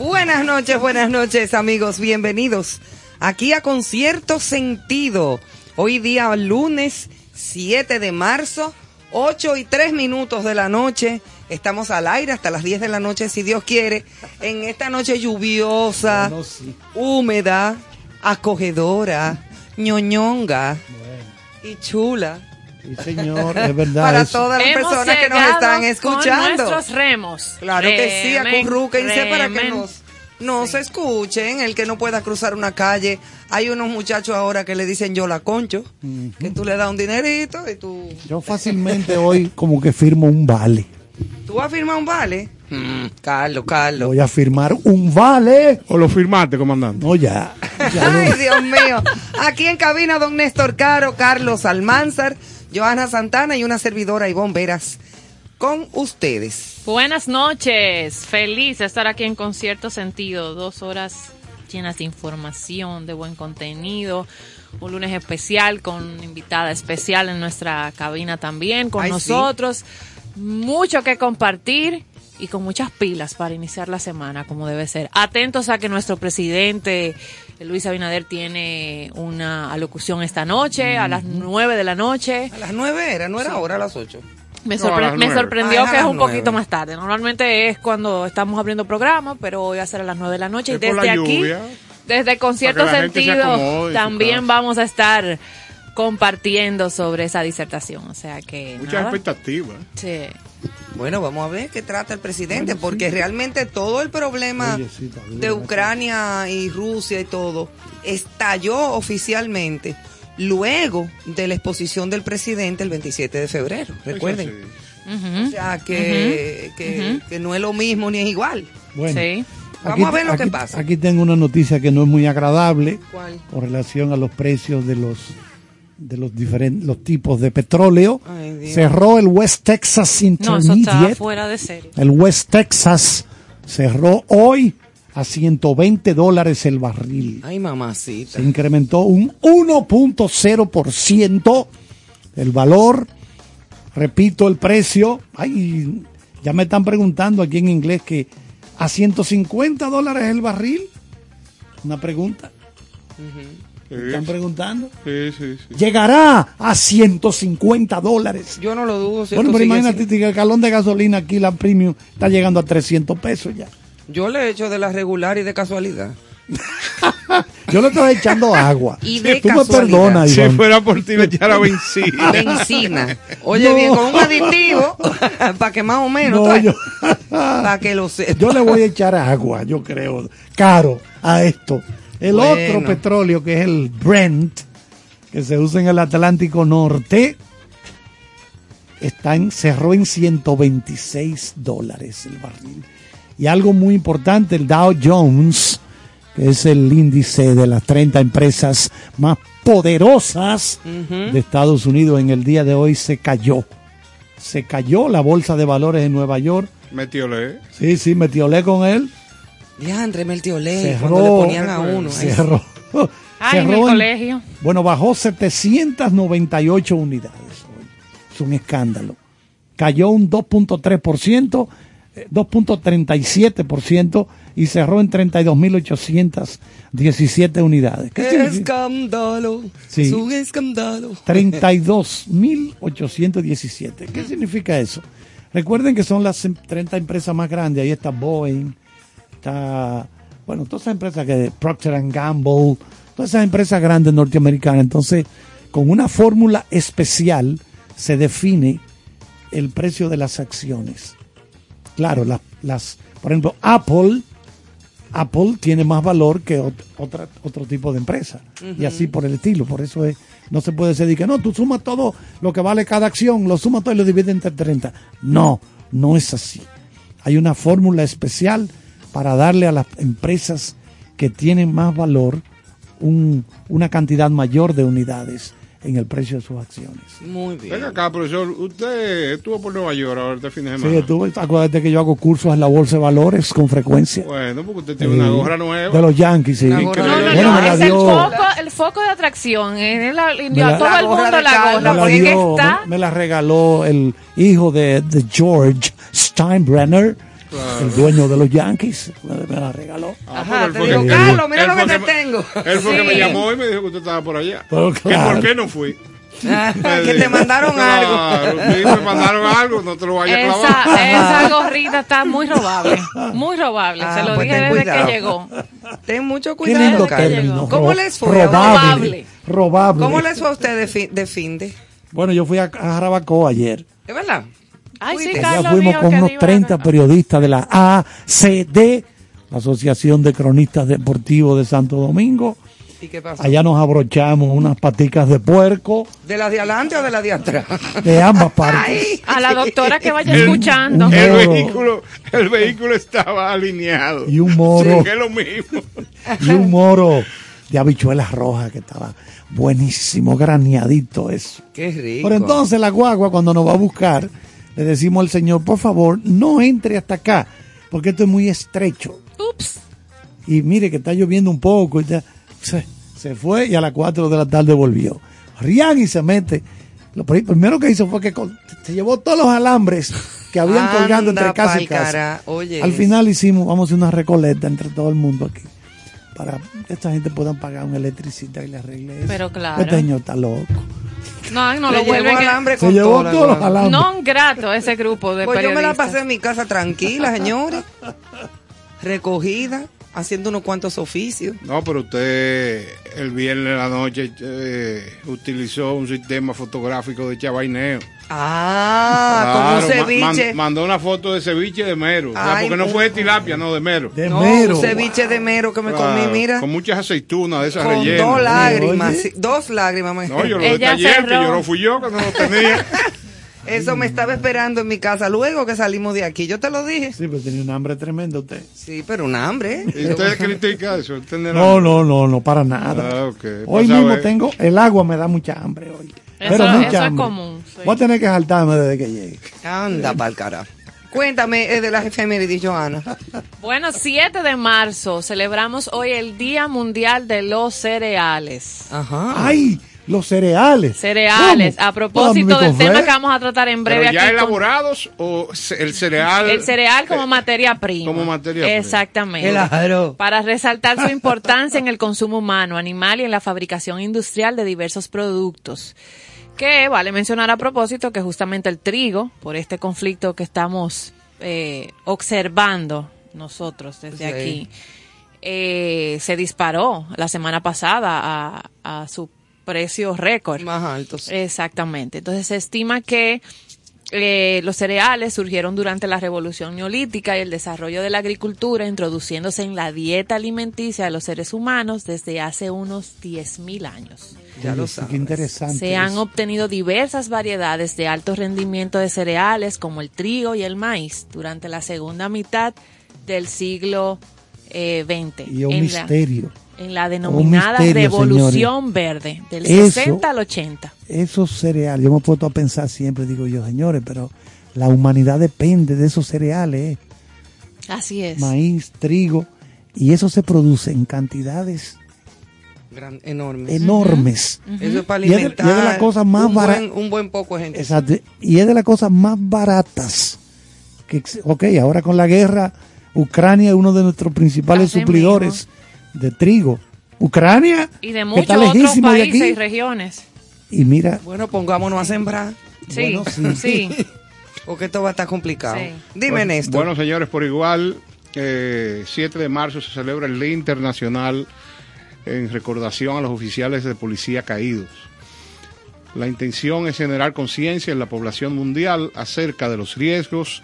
Buenas noches, buenas noches amigos, bienvenidos aquí a Concierto Sentido. Hoy día lunes 7 de marzo, 8 y 3 minutos de la noche. Estamos al aire hasta las 10 de la noche, si Dios quiere, en esta noche lluviosa, húmeda, acogedora, ñoñonga y chula. Sí, señor, es verdad. Para eso. todas las Hemos personas que nos están con escuchando. nuestros remos. Claro que sí, acurrúquense para que nos, nos escuchen. El que no pueda cruzar una calle. Hay unos muchachos ahora que le dicen yo la concho, que tú le das un dinerito y tú... Yo fácilmente hoy como que firmo un vale. ¿Tú vas a firmar un vale? Mm, Carlos, Carlos. Voy a firmar un vale. ¿O lo firmaste, comandante? No, ya. ya no. Ay, Dios mío. Aquí en cabina, don Néstor Caro, Carlos Almanzar, Joana Santana y una servidora Ivonne Veras. Con ustedes. Buenas noches. Feliz de estar aquí en Concierto Sentido. Dos horas llenas de información, de buen contenido. Un lunes especial con invitada especial en nuestra cabina también con Ay, sí. nosotros. Mucho que compartir y con muchas pilas para iniciar la semana como debe ser. Atentos a que nuestro presidente Luis Abinader tiene una alocución esta noche a las 9 de la noche. A las nueve era, no era ahora a las ocho. Me, No, a sorpre- las me nueve. sorprendió Ah, que es un poquito nueve. más tarde. Normalmente es cuando estamos abriendo programas, pero hoy va a ser a las 9 de la noche. Es y desde aquí, desde gente se Sentido, también vamos a estar compartiendo sobre esa disertación. O sea que. Muchas nada. expectativas. Sí. Bueno, vamos a ver qué trata el presidente, porque realmente todo el problema Oye, sí, de. Ucrania y Rusia y todo estalló oficialmente luego de la exposición del presidente el 27 de febrero. Recuerden. Sí. O sea, que, que, no es lo mismo ni es igual. Bueno, Sí. Vamos a ver lo que aquí- pasa. Aquí tengo una noticia que no es muy agradable ¿Cuál? con relación a los precios de los de los diferentes los tipos de petróleo. Ay. Cerró el West Texas No, eso Intermediate. fuera de serie. el West Texas cerró hoy a 120 dólares el barril. Ay, mamacita. Se incrementó un 1.0% el valor. Repito el precio. Ay, ya me están preguntando aquí en inglés que a 150 dólares el barril. Una pregunta. Sí, ¿Me están preguntando? sí, sí, sí. Llegará a 150 dólares. Yo no lo dudo. si Bueno, pero imagínate así. que el galón de gasolina aquí, la premium, está llegando a 300 pesos ya. Yo le he hecho de la regular y de casualidad. Yo le estoy echando agua. Y de Tú me casualidad. perdonas, Si Iván. fuera por ti, le echara benzina. Benzina. Oye, No. bien, con un aditivo, para que más o menos, No, yo- para que lo sepa. Yo le voy a echar agua, yo creo, caro a esto. El Bueno. otro petróleo que es el Brent, que se usa en el Atlántico Norte, está en, cerró en 126 dólares el barril. Y algo muy importante, el Dow Jones, que es el índice de las 30 empresas más poderosas de Estados Unidos, en el día de hoy se cayó. Se cayó la bolsa de valores en Nueva York. Metiole. Sí, sí, metiolé con él. Diandre, Meltiolé, Cerró. cuando le ponían a uno. ahí. Cerró. Ay, en el Cerró en- colegio. bueno, bajó 798 unidades. Es un escándalo. Cayó un 2.3%, eh, 2.37% y cerró en 32.817 unidades. ¿Qué? Escándalo. Sí. Es un escándalo. 32.817. ¿Qué significa eso? Recuerden que son las em- 30 empresas más grandes. Ahí está Boeing, está, bueno, todas esas empresas que Procter and Gamble, todas esas empresas grandes norteamericanas. Entonces, con una fórmula especial se define el precio de las acciones. Claro, las, las, por ejemplo, Apple, Apple tiene más valor que ot- otra, otro tipo de empresa. Y así por el estilo. Por eso es, no se puede decir que no, tú sumas todo lo que vale cada acción, lo sumas todo y lo divides entre 30. No, no es así. Hay una fórmula especial para darle a las empresas que tienen más valor un- una cantidad mayor de unidades en el precio de sus acciones. Muy bien. Venga acá, profesor. Usted estuvo por Nueva York ahora este fin de Sí, semana. estuve, acuérdate que yo hago cursos en la bolsa de valores con frecuencia. Bueno, porque usted tiene una Sí, gorra nueva. De los Yankees, sí. No, no, Bueno, no, es el dio- foco, el foco de atracción. Es la, a la- todo La el mundo la gorra, me la, porque es que dio- está... me- me la regaló el hijo de, de George Steinbrenner, el dueño de los Yankees. Me, me la regaló. Ah, Ajá, te digo, Carlos, mira lo que te me- tengo. Él fue que me llamó y me dijo que usted estaba por allá. Pero ¿Que claro. ¿Por qué no fui? Ah, Me que te mandaron algo. Claro, sí, me mandaron algo, no te lo vayas a clavar. Esa, esa gorrita está muy robable. Muy robable. Ah, Se lo pues dije desde cuidado. que llegó. Ten mucho Qué cuidado. lindo término. ¿Cómo les fue? Robable. Robable. Robable. ¿Cómo les fue a ustedes de, fin-? Bueno, yo fui a, a Jarabacoa ayer. ¿Es verdad? Ay, sí, Carlos fuimos con unos iba a 30 ganar. periodistas de la ACD, la Asociación de Cronistas Deportivos de Santo Domingo. ¿Y qué pasó? Allá nos abrochamos unas paticas de puerco ¿De la de adelante o de la de atrás? de ambas partes. Ay. A la doctora que vaya El- escuchando. El moro. vehículo, el vehículo estaba alineado. Y un moro. Que es lo mismo. y un moro de habichuelas rojas que estaba buenísimo, graneadito eso. Qué rico. Pero entonces la guagua cuando nos va a buscar, le decimos al señor, por favor, no entre hasta acá, porque esto es muy estrecho. Ups. Y mire que está lloviendo un poco. Ya- se, se fue y a las 4 de la tarde volvió. Rian y se mete. Lo pri- primero que hizo fue que se llevó todos los alambres que habían Anda colgando entre casa y casa. cara, oye Al final hicimos, vamos a hacer una recolecta entre todo el mundo aquí para que esta gente puedan pagar un electricista y le arregle eso. Pero claro. Este señor está loco. No, no lo llevó vuelven. alambre Se con llevó todo, la todos los alambres. No grato ese grupo de Pues yo me la periodistas. pasé en mi casa tranquila, señores. Recogida, haciendo unos cuantos oficios. No, pero usted el viernes en la noche eh, utilizó un sistema fotográfico de chabaineo. Ah, Claro, con ma- un ceviche. man- mandó una foto de ceviche de mero. O sea, Ay, porque no fue de tilapia, no, de mero. De no, mero. un ceviche de mero que me Claro, comí, mira. Con muchas aceitunas de esas Con rellenas. dos lágrimas, sí, dos lágrimas. me- No, yo lo detallé, que no fui yo, que no lo tenía. Eso me estaba esperando en mi casa luego que salimos de aquí. Yo te lo dije. Sí, pero tenía un hambre tremendo usted. Sí, pero un hambre. ¿Y usted critica eso? ¿Usted no- No, no, no, para nada. Ah. Hoy Pues, mismo tengo, el agua me da mucha hambre hoy. Eso- pero mucha eso es hambre. común, sí. Voy a tener que saltarme desde que llegue. Anda pa'l carajo. Cuéntame eh, de las efemérides, Joana. Bueno, 7 de marzo celebramos hoy el Día Mundial de los Cereales. Ajá. ¡Ay! Los cereales. Cereales. ¿Cómo? A propósito del tema que vamos a tratar en breve ¿Pero ya aquí con- elaborados o el cereal? el cereal como materia prima. Como materia prima. Exactamente. Claro. Para resaltar su importancia en el consumo humano, animal y en la fabricación industrial de diversos productos. Que vale mencionar a propósito que justamente el trigo, por este conflicto que estamos eh, observando nosotros desde Sí. aquí, eh, se disparó la semana pasada a, a su precio récord. Más altos. Exactamente. Entonces se estima que eh, los cereales surgieron durante la revolución neolítica y el desarrollo de la agricultura, introduciéndose en la dieta alimenticia de los seres humanos desde hace unos 10.000 años. Ya lo sabes. Qué interesante. Se han eso. obtenido diversas variedades de alto rendimiento de cereales como el trigo y el maíz durante la segunda mitad del siglo eh, XX. Y un en la- misterio. En la denominada misterio, revolución verde, del Eso- 60 al 80. Esos cereales, yo me he puesto a pensar siempre, digo yo, señores, pero la humanidad depende de esos cereales, eh. Así es. maíz, trigo, y eso se produce en cantidades Gran- enorme. enormes. Eso es para Y es de- y es alimentar. de las cosas más un, bara- buen, un buen poco gente. Exacto. Y es de las cosas más baratas. Que, ok, ahora con la guerra, Ucrania es uno de nuestros principales suplidores de trigo. Ucrania, Y de muchos está otros países y regiones. Y mira, Bueno, pongámonos a sembrar. Sí, Bueno, sí. sí. Porque esto va a estar complicado. Sí. Dime, Bueno, Néstor. Bueno, señores, por igual, eh, 7 de marzo se celebra el Día Internacional en recordación a los oficiales de policía caídos. La intención es generar conciencia en la población mundial acerca de los riesgos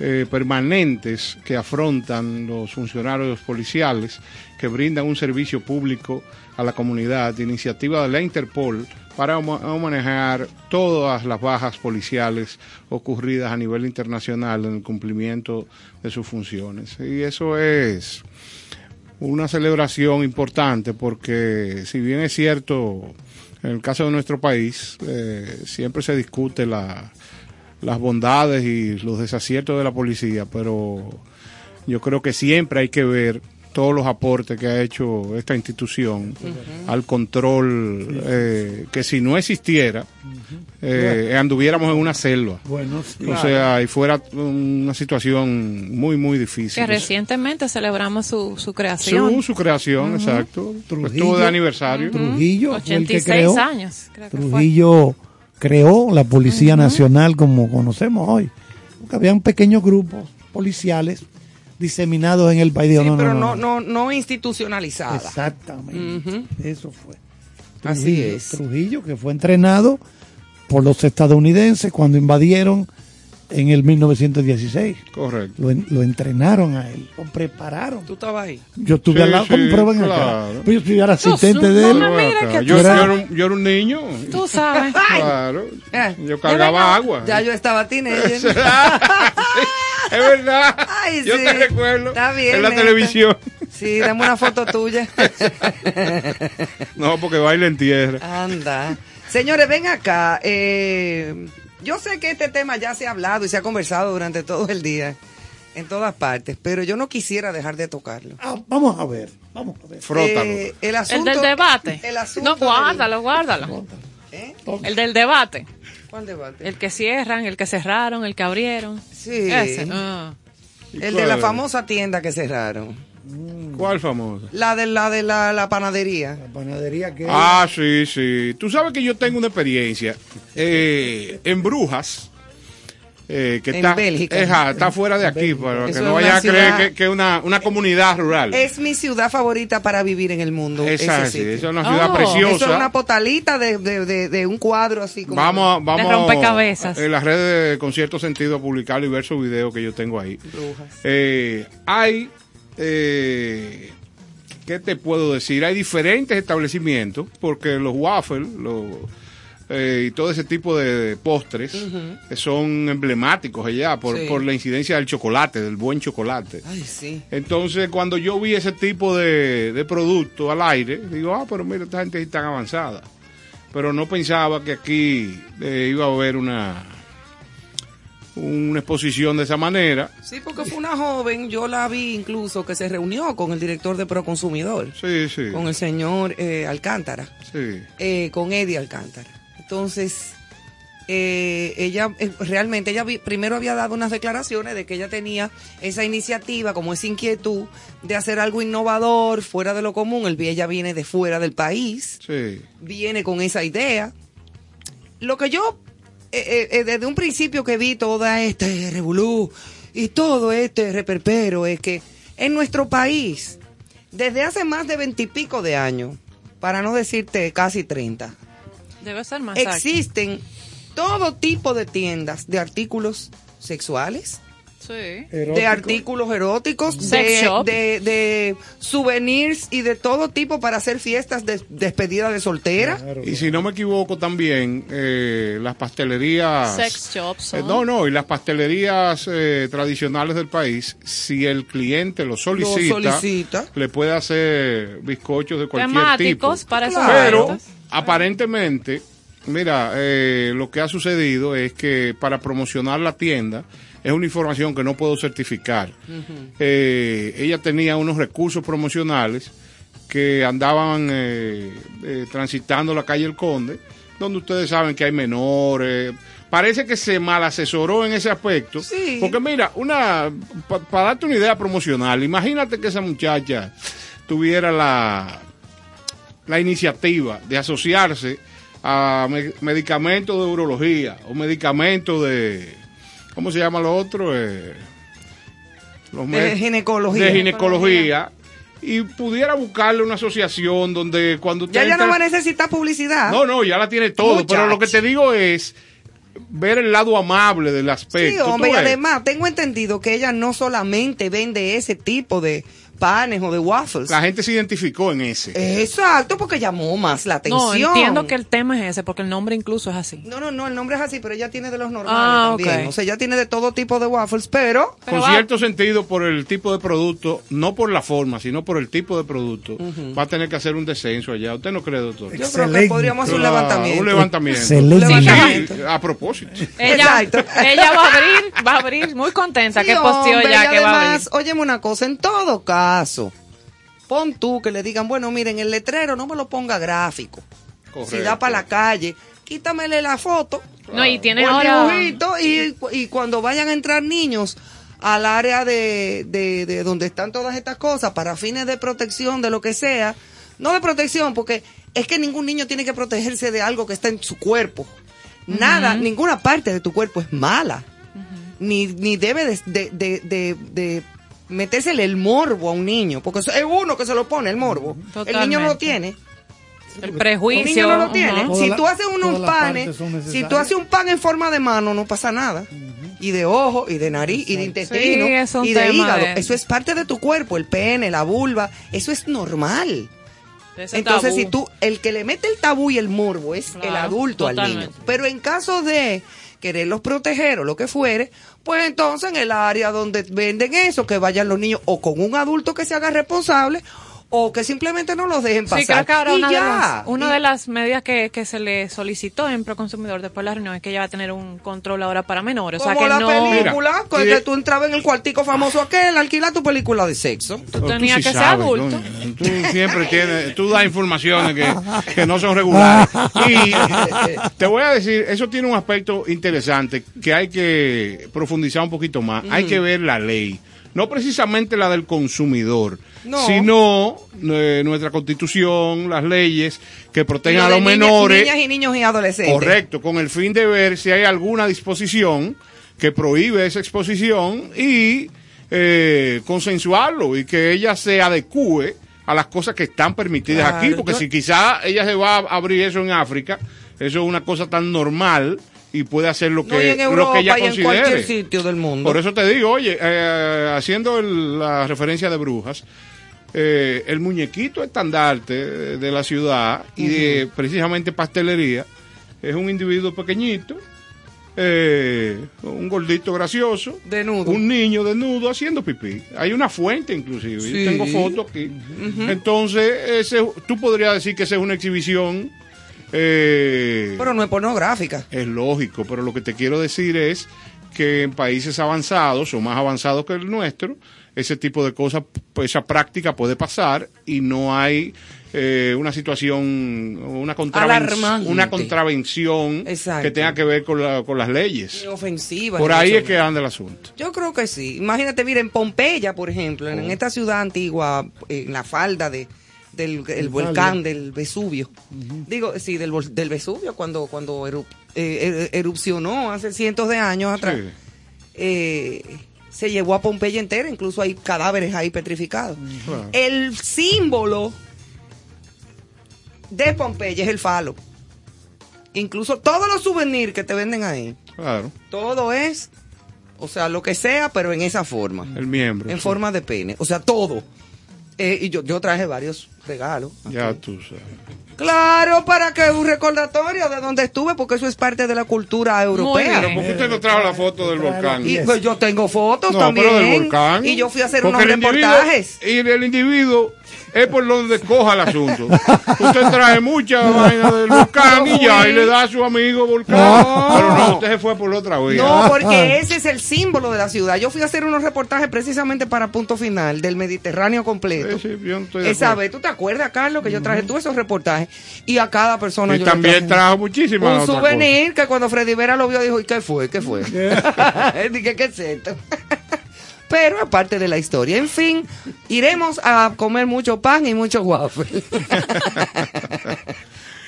eh, permanentes que afrontan los funcionarios policiales que brindan un servicio público a la comunidad, iniciativa de la Interpol para ma- manejar todas las bajas policiales ocurridas a nivel internacional en el cumplimiento de sus funciones. Y eso es una celebración importante porque si bien es cierto, en el caso de nuestro país, eh, siempre se discute la, las bondades y los desaciertos de la policía, pero yo creo que siempre hay que ver todos los aportes que ha hecho esta institución al control, eh, que si no existiera, eh, anduviéramos en una selva. bueno, sí. O sea, y fuera una situación muy, muy difícil. Que recientemente celebramos su, su creación. Su, su creación, exacto. Trujillo. Estuvo de aniversario. Trujillo fue el que 86 creó. años, creo que fue. Trujillo creó la Policía Nacional como conocemos hoy. Porque habían pequeños grupos policiales diseminados en el país. Digo, sí, no, pero no, no, no, no institucionalizada. Exactamente. Eso fue. Así Trujillo, es. Trujillo, que fue entrenado por los estadounidenses cuando invadieron en el 1916. Correcto. Lo, en- lo entrenaron a él, lo prepararon. Tú estabas ahí. Yo estuve Sí, al lado, sí, como acá. Pues yo estuve al asistente de él. yo, era un, yo era un niño. Tú sabes. Claro. Yo cargaba agua. Ya yo estaba teenager. es verdad. Ay, yo sí. te recuerdo. Está bien, En la neta. televisión. Sí, dame una foto tuya. No, porque baila en tierra. Anda. Señores, ven acá. eh, yo sé que este tema ya se ha hablado y se ha conversado durante todo el día, en todas partes, pero yo no quisiera dejar de tocarlo. Ah, vamos a ver, vamos a ver. Frótalo. Eh, el El asunto, del debate. El asunto No, del- guárdalo, guárdalo. ¿Eh? El del debate. ¿Cuál debate? El que cierran, el que cerraron, el que abrieron. Sí. Ese. ah. ¿Y El de la famosa tienda que cerraron. ¿Cuál famoso? La de la de la, la panadería. La panadería que Ah, sí, sí. Tú sabes que yo tengo una experiencia eh, en Brujas. Eh, que En está, Bélgica. Eja, está fuera de aquí, para que no vaya a creer ciudad- que que es una, una comunidad rural. Es mi ciudad favorita para vivir en el mundo. Esa, ese sí, sitio. esa es una ciudad Oh. preciosa. Eso es una potalita de, de, de, de un cuadro así como. Vamos, a- vamos rompecabezas. en las redes de con cierto sentido a publicar diversos videos que yo tengo ahí. Eh, hay, eh, ¿qué te puedo decir? Hay diferentes establecimientos porque los waffles los, eh, y todo ese tipo de postres eh, son emblemáticos allá por, Sí. por la incidencia del chocolate, del buen chocolate. Ay, sí. Entonces, cuando yo vi ese tipo de, de producto al aire, digo, ah, pero mira, esta gente sí tan avanzada. Pero no pensaba que aquí eh, iba a haber una, una exposición de esa manera. Sí, porque fue una joven, yo la vi incluso que se reunió con el director de Proconsumidor, Sí, sí. con el señor eh, Alcántara, sí. eh, con Eddie Alcántara. Entonces, eh, ella eh, realmente, ella vi- primero había dado unas declaraciones de que ella tenía esa iniciativa, como esa inquietud de hacer algo innovador, fuera de lo común. El, ella viene de fuera del país. Sí. viene con esa idea. Lo que yo, eh, eh, eh, desde un principio que vi toda este revolú y todo este reperpero, es que en nuestro país, desde hace más de veintipico de años, para no decirte casi treinta, Debe ser más. existen todo tipo de tiendas de artículos sexuales, Sí. de artículos eróticos, Sex de, shop. de, de souvenirs y de todo tipo para hacer fiestas de despedida de soltera. Claro. Y si no me equivoco también, eh, las pastelerías... Sex shops. Eh, no, no, y las pastelerías eh, tradicionales del país, si el cliente lo solicita, solicita. le puede hacer bizcochos de cualquier Temáticos tipo. para Claro. Pero aparentemente, mira, eh, lo que ha sucedido es que para promocionar la tienda es una información que no puedo certificar. Eh, ella tenía unos recursos promocionales que andaban eh, eh, transitando la calle El Conde, donde ustedes saben que hay menores. Parece que se mal asesoró en ese aspecto. Sí. Porque mira, una para darte una idea promocional, imagínate que esa muchacha tuviera la, la iniciativa de asociarse a me- medicamentos de urología o medicamentos de ¿cómo se llama lo otro? Eh, los De ginecología. de ginecología y pudiera buscarle una asociación donde cuando usted Ya ya no va a necesitar publicidad. no, no, ya la tiene todo, Muchacho. pero lo que te digo es ver el lado amable del aspecto. sí, ¿tú hombre, y además tengo entendido que ella no solamente vende ese tipo de panes o de waffles. La gente se identificó en ese. Exacto, porque llamó más la No, atención. entiendo que el tema es ese, porque el nombre incluso es así. No, no, no, el nombre es así, pero ella tiene de los normales Ah, también. ok. O sea, ella tiene de todo tipo de waffles, pero Pero Con va- cierto sentido, por el tipo de producto, no por la forma, sino por el tipo de producto, va a tener que hacer un descenso allá. ¿Usted no cree, doctor? yo creo que podríamos hacer un levantamiento. Un levantamiento. Excelente. Un Sí, a propósito. Ella, Exacto. ella va a abrir, va a abrir muy contenta Sí, que posteó ya que va a abrir. además, óyeme una cosa, en todo caso, pon tú que le digan, bueno, miren, el letrero no me lo ponga gráfico. Si da para la calle, quítamele la foto. No, y tiene ahora. dibujito, y, y cuando vayan a entrar niños al área de, de, de donde están todas estas cosas para fines de protección, de lo que sea, no de protección, porque es que ningún niño tiene que protegerse de algo que está en su cuerpo. Nada, ninguna parte de tu cuerpo es mala. ni, ni debe de, de, de, de, de metérsele el morbo a un niño, porque es uno que se lo pone el morbo. El niño no lo tiene. El prejuicio. niño no lo tiene. Si tú haces unos panes, si tú haces un pan en forma de mano, no pasa nada. Y de ojo, y de nariz, y de intestino, Sí, y de hígado. de- Eso es parte de tu cuerpo, el pene, la vulva. Eso es normal. Ese Entonces, tabú. si tú, el que le mete el tabú y el morbo es el adulto al niño. Pero en caso de quererlos proteger o lo que fuere, pues entonces en el área donde venden eso, que vayan los niños o con un adulto que se haga responsable o que simplemente no los dejen pasar. Sí, creo que ahora Y una, de ya. las, una Y- de las medidas que, que se le solicitó en Proconsumidor después de la reunión es que ella va a tener un control ahora para menores. O sea como que la no. película, Mira, con y que de- tú entrabas en el cuartico famoso aquel, alquilar tu película de sexo. Tú tenías sí que ser adulto. Tú siempre tienes, tú das informaciones que, que no son regulares. Y te voy a decir, eso tiene un aspecto interesante que hay que profundizar un poquito más. Hay que ver la ley. No precisamente la del consumidor, No. sino eh, nuestra constitución, las leyes que protegen Lo a los niñas- menores. Niñas y niños y adolescentes. Correcto, con el fin de ver si hay alguna disposición que prohíbe esa exposición y eh, consensuarlo y que ella se adecue a las cosas que están permitidas Claro, aquí, porque yo- si quizá ella se va a abrir eso en África, eso es una cosa tan normal y puede hacer lo que, No, lo que ella y en cualquier considere. sitio del mundo. Por eso te digo, oye, eh, haciendo el- la referencia de brujas, eh, el muñequito estandarte de la ciudad y de precisamente pastelería es un individuo pequeñito, eh, un gordito gracioso, Desnudo. un niño desnudo haciendo pipí. Hay una fuente inclusive, Sí. yo tengo fotos aquí. Entonces, ese, tú podrías decir que esa es una exhibición. Eh, Pero no es pornográfica. es lógico, pero lo que te quiero decir es que en países avanzados o más avanzados que el nuestro, ese tipo de cosas, esa práctica puede pasar y no hay eh, una situación, una, contraven- Alarmante. una contravención Exacto. que tenga que ver con, la- con las leyes. Ofensiva. Por ahí es que anda el asunto. Yo creo que sí. Imagínate, mira, en Pompeya, por ejemplo, Oh. en esta ciudad antigua, en la falda de, del el volcán del Vesubio. Digo, sí, del, del Vesubio, cuando, cuando eru- eh, er- erupcionó hace cientos de años atrás. Sí. eh, se llevó a Pompeya entera, incluso hay cadáveres ahí petrificados. El símbolo de Pompeya es el falo. Incluso todos los souvenirs que te venden ahí, Claro, todo es, o sea, lo que sea, pero en esa forma, el miembro. en sí. forma de pene, o sea, todo. Eh, y yo, yo traje varios regalos. Ya aquí. tú sabes. Claro, para que un recordatorio de donde estuve, porque eso es parte de la cultura europea. bien. ¿Por qué usted no trajo la foto del volcán? Y pues yo tengo fotos No, también. pero del volcán. Y yo fui a hacer Porque unos reportajes. Y el individuo es por donde coja el asunto. Usted trae mucha vaina del volcán y ya, y le da a su amigo volcán. No. Pero no, usted se fue por la otra vía. No, porque ese es el símbolo de la ciudad. Yo fui a hacer unos reportajes precisamente para Punto Final del Mediterráneo completo. Sí, sí, yo no estoy de Esa vez, ¿tú te acuerdas, Carlos, que yo traje todos esos reportajes? Y a cada persona Y yo le también traje trajo muchísimas un souvenir que cuando Freddy Vera lo vio dijo, ¿y qué fue? ¿Qué fue? Dije, ¿qué es esto? Pero aparte de la historia, en fin, iremos a comer mucho pan y mucho waffle.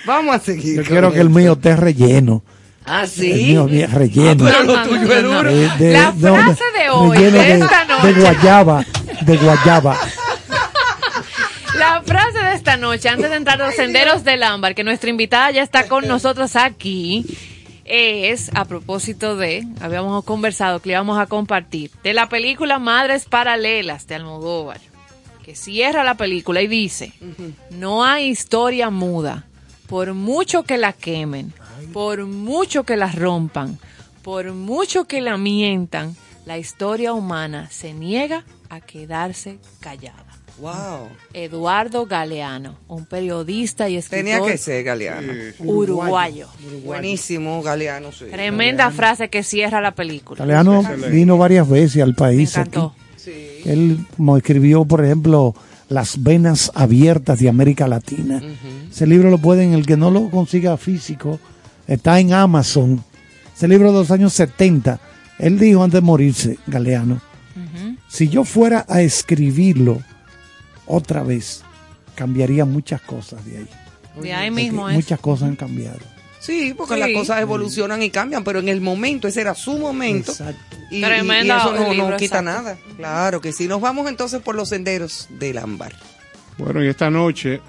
Vamos a seguir. Yo quiero que el mío esté relleno. Ah, El sí. mío bien relleno. pero lo tuyo no, es no. duro. De- La no, frase de hoy, relleno de esta noche. de guayaba, de guayaba. La frase de esta noche, antes de entrar a los senderos del ámbar, que nuestra invitada ya está con nosotros aquí, es a propósito de, habíamos conversado que le íbamos a compartir, de la película Madres Paralelas de Almodóvar, que cierra la película y dice, no hay historia muda, por mucho que la quemen, por mucho que la rompan, por mucho que la mientan, la historia humana se niega a quedarse callada. Wow. Eduardo Galeano, un periodista y escritor Tenía que ser Galeano. uruguayo. Buenísimo, Galeano, sí. Tremenda frase que cierra la película. Galeano vino varias veces al Me país. encantó. aquí. Él como escribió, por ejemplo, Las venas abiertas de América Latina. Ese libro lo pueden, el que no lo consiga físico, está en Amazon. Ese libro de los años 70. Él dijo antes de morirse, Galeano, si yo fuera a escribirlo otra vez, cambiaría muchas cosas de ahí. De ahí Porque mismo es. Muchas cosas han cambiado. Sí, porque Sí. las cosas evolucionan y cambian, pero en el momento, ese era su momento. Exacto. Y, eso no, libro, no quita exacto. nada. Claro que sí. Nos vamos entonces por los senderos del ámbar. Bueno, y esta noche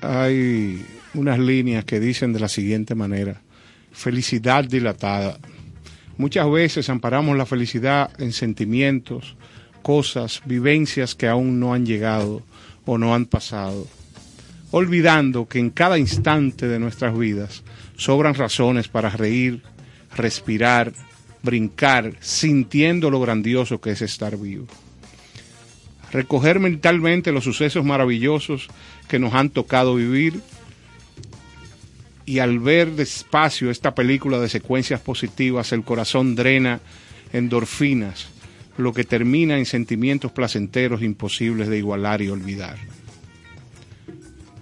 hay unas líneas que dicen de la siguiente manera, felicidad dilatada. Muchas veces amparamos la felicidad en sentimientos, cosas, vivencias que aún no han llegado o no han pasado, olvidando que en cada instante de nuestras vidas sobran razones para reír, respirar, brincar, sintiendo lo grandioso que es estar vivo. recoger mentalmente los sucesos maravillosos que nos han tocado vivir y al ver despacio esta película de secuencias positivas, el corazón drena endorfinas, lo que termina en sentimientos placenteros imposibles de igualar y olvidar.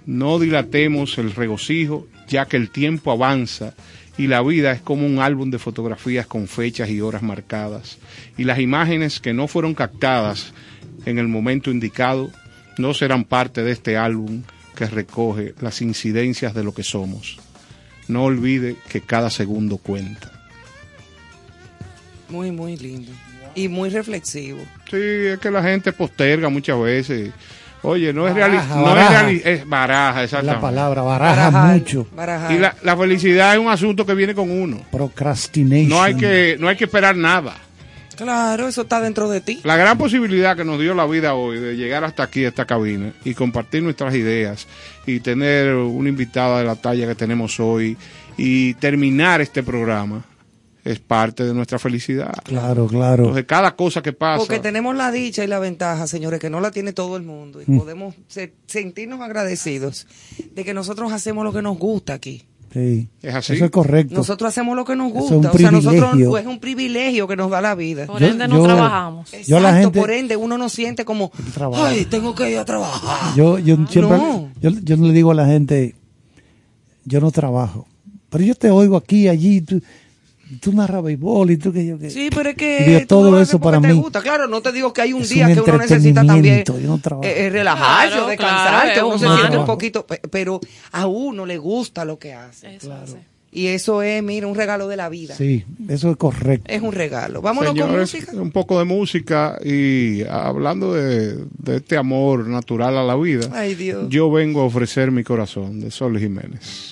No dilatemos el regocijo, ya que el tiempo avanza y la vida es como un álbum de fotografías con fechas y horas marcadas, y las imágenes que no fueron captadas en el momento indicado no serán parte de este álbum que recoge las incidencias de lo que somos. No olvide que cada segundo cuenta. Muy, muy lindo. Y muy reflexivo. Sí, es que la gente posterga muchas veces. Oye, no es realista, no baraja. es reali- es baraja, La exactamente. palabra baraja Barajar, mucho. barajar. Y la, la felicidad es un asunto que viene con uno. Procrastination. No hay que, no hay que esperar nada. Claro, eso está dentro de ti. La gran posibilidad que nos dio la vida hoy de llegar hasta aquí, a esta cabina, y compartir nuestras ideas, y tener una invitada de la talla que tenemos hoy, y terminar este programa, es parte de nuestra felicidad. Claro, claro. Entonces, cada cosa que pasa. Porque tenemos la dicha y la ventaja, señores, que no la tiene todo el mundo. Y podemos se- sentirnos agradecidos de que nosotros hacemos lo que nos gusta aquí. Sí. Es así. Eso es correcto. Nosotros hacemos lo que nos es gusta. un o sea, nosotros privilegio. pues, es un privilegio que nos da la vida. Por Yo- ende, no yo- trabajamos. Yo a la Exacto, gente- por ende uno no siente como, trabajo. ay, tengo que ir a trabajar. Yo, yo siempre, No. yo, yo no le digo a la gente, yo no trabajo, pero yo te oigo aquí, allí, tú, tú narras béisbol y tú que yo que... Sí, pero es que digo, todo eso para te mí gusta. Claro, no te digo que hay un día un que uno necesita también no eh, eh, relajarse Claro, descansar, claro, que es uno se siente un poquito, pe- pero a uno le gusta lo que hace. Eso hace. Y eso es, mira, un regalo de la vida. Sí, eso es correcto. Es un regalo. Vámonos con Señores, música. un poco de música y hablando de, de este amor natural a la vida, Ay, Dios. yo vengo a ofrecer mi corazón de Sol Jiménez.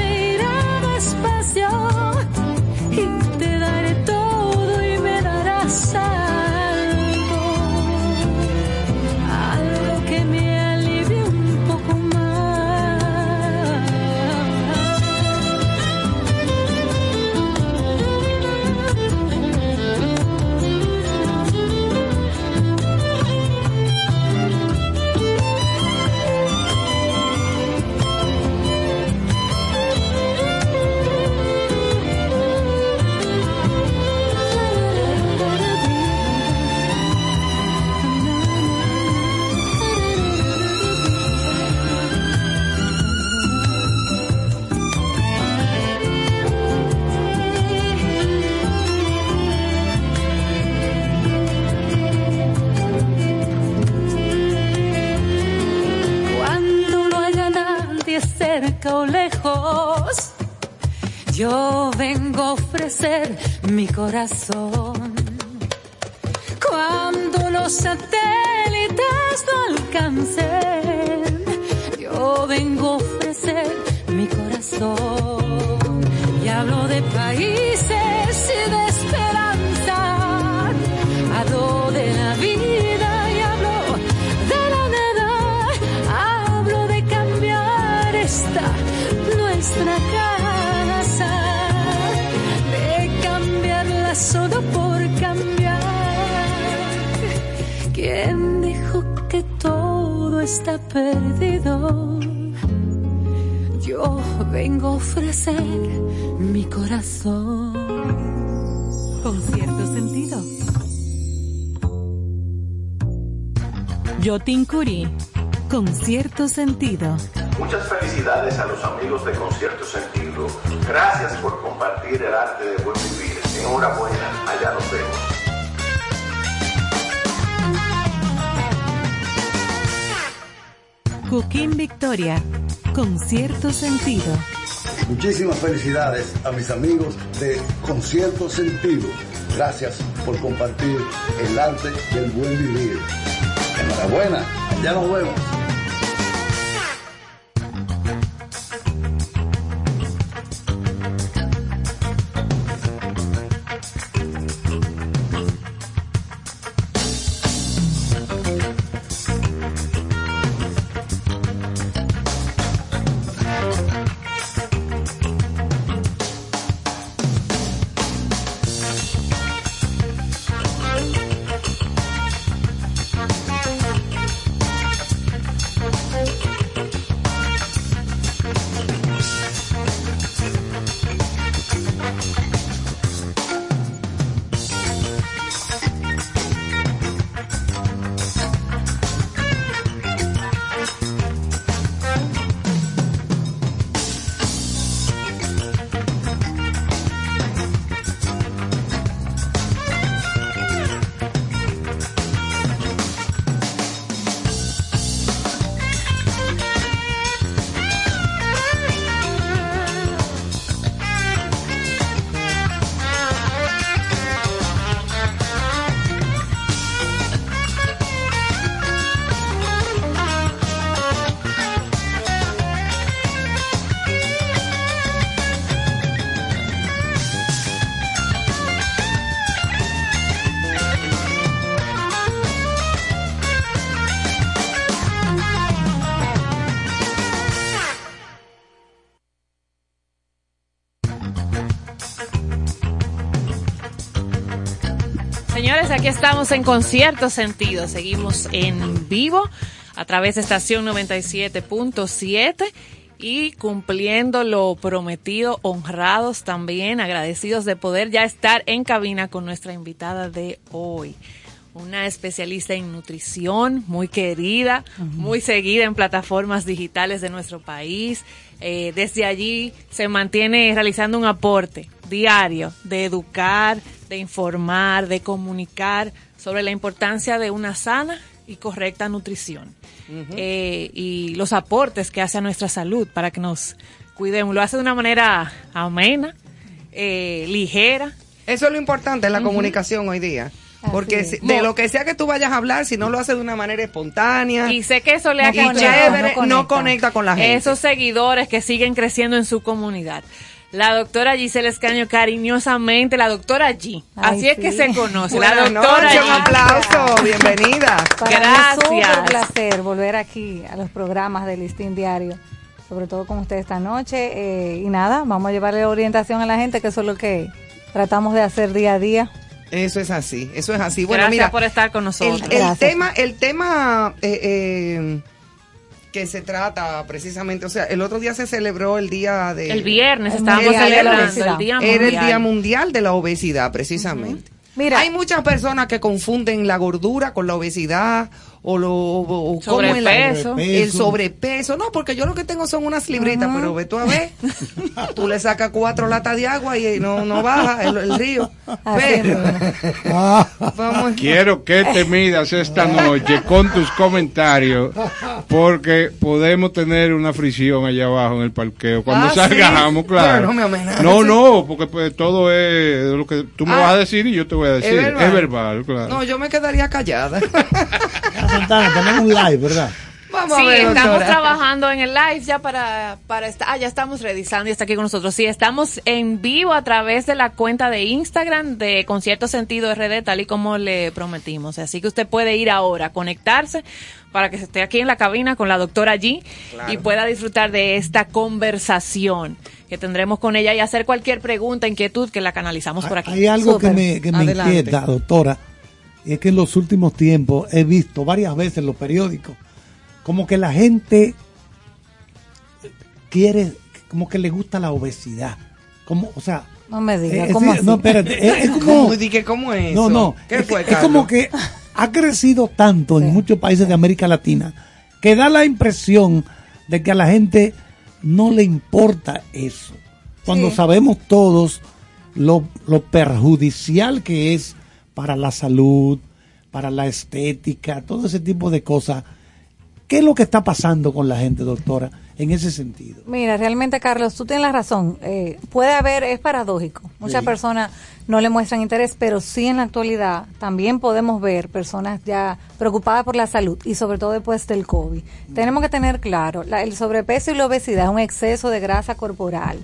yo vengo a ofrecer mi corazón. Cuando los satélites no alcancen, yo vengo a ofrecer mi corazón. Y hablo de países está perdido? Yo vengo a ofrecer mi corazón. Con cierto sentido. Yotin Curi. Con cierto sentido. Muchas felicidades a los amigos de Concierto Sentido. Gracias por compartir el arte de buen vivir. Enhorabuena, allá nos vemos. Cooking Victoria. Con cierto sentido. Muchísimas felicidades a mis amigos de Concierto Sentido. Gracias por compartir el arte del buen vivir. Enhorabuena, ya nos vemos. Aquí estamos en concierto sentido. Seguimos en vivo a través de estación 97.7 y cumpliendo lo prometido, honrados también, agradecidos de poder ya estar en cabina con nuestra invitada de hoy. Una especialista en nutrición, muy querida, muy seguida en plataformas digitales de nuestro país. Eh, desde allí se mantiene realizando un aporte diario de educar, de informar, de comunicar sobre la importancia de una sana y correcta nutrición eh, y los aportes que hace a nuestra salud para que nos cuidemos. Lo hace de una manera amena, eh, ligera. Eso es lo importante en la comunicación hoy día. Porque si- de lo que sea que tú vayas a hablar, si no lo haces de una manera espontánea Y sé que eso le ha chévere, no conecta con la gente. Esos seguidores que siguen creciendo en su comunidad. La doctora Gisela Escaño, cariñosamente, la doctora G. Ay, Así es sí. que se conoce. la doctora noches, G. un aplauso, bienvenida. Para mí Gracias. es súper placer volver aquí a los programas de Listín Diario, sobre todo con usted esta noche. eh, y nada, vamos a llevarle orientación a la gente, que eso es lo que tratamos de hacer día a día. Eso es así, eso es así. Bueno, Gracias mira, por estar con nosotros. el, el tema, el tema eh, eh, que se trata precisamente, o sea, el otro día se celebró el día de... El viernes El estábamos Mundial la celebrando el Día Era el Mundial. Día Mundial de la Obesidad, precisamente. Mira, Hay muchas personas que confunden la gordura con la obesidad o lo o- o es Sobrepeso. el sobrepeso. No, porque yo lo que tengo son unas libritas, pero ve tú a ver. tú le sacas cuatro latas de agua y no, no baja el, el río. Pero, vamos. Quiero que te midas esta noche con tus comentarios, porque podemos tener una fricción allá abajo en el parqueo cuando Ah, salgamos, sí. claro. Pero no me. No, no, porque pues, todo es lo que tú me Ah, vas a decir y yo te voy a decir. Es verbal. verbal, claro. No, yo me quedaría callada. Santana, tenemos un live, ¿verdad? Vamos sí, a ver, estamos doctora. trabajando en el live ya para, para estar. Ah, ya estamos revisando y está aquí con nosotros. Sí, estamos en vivo a través de la cuenta de Instagram de Concierto Sentido RD, tal y como le prometimos. Así que usted puede ir ahora, conectarse para que se esté aquí en la cabina con la doctora G y pueda disfrutar de esta conversación que tendremos con ella y hacer cualquier pregunta, inquietud que la canalizamos por aquí. Hay algo que me, que me inquieta, doctora, y es que en los últimos tiempos he visto varias veces en los periódicos como que la gente quiere, como que le gusta la obesidad. Como, o sea, No me diga, eh, ¿cómo sí, así? no, espérate, es, es como, ¿Cómo, Dije, ¿cómo es no, eso? no, ¿Qué es, fue, es como que ha crecido tanto en muchos países de América Latina que da la impresión de que a la gente no le importa eso. Cuando Sí. sabemos todos lo, lo perjudicial que es para la salud, para la estética, todo ese tipo de cosas. ¿Qué es lo que está pasando con la gente, doctora, en ese sentido? Mira, realmente, Carlos, tú tienes la razón. Eh, puede haber, es paradójico. Muchas Sí. personas no le muestran interés, pero sí en la actualidad también podemos ver personas ya preocupadas por la salud y sobre todo después del COVID. Tenemos que tener claro, la- el sobrepeso y la obesidad es un exceso de grasa corporal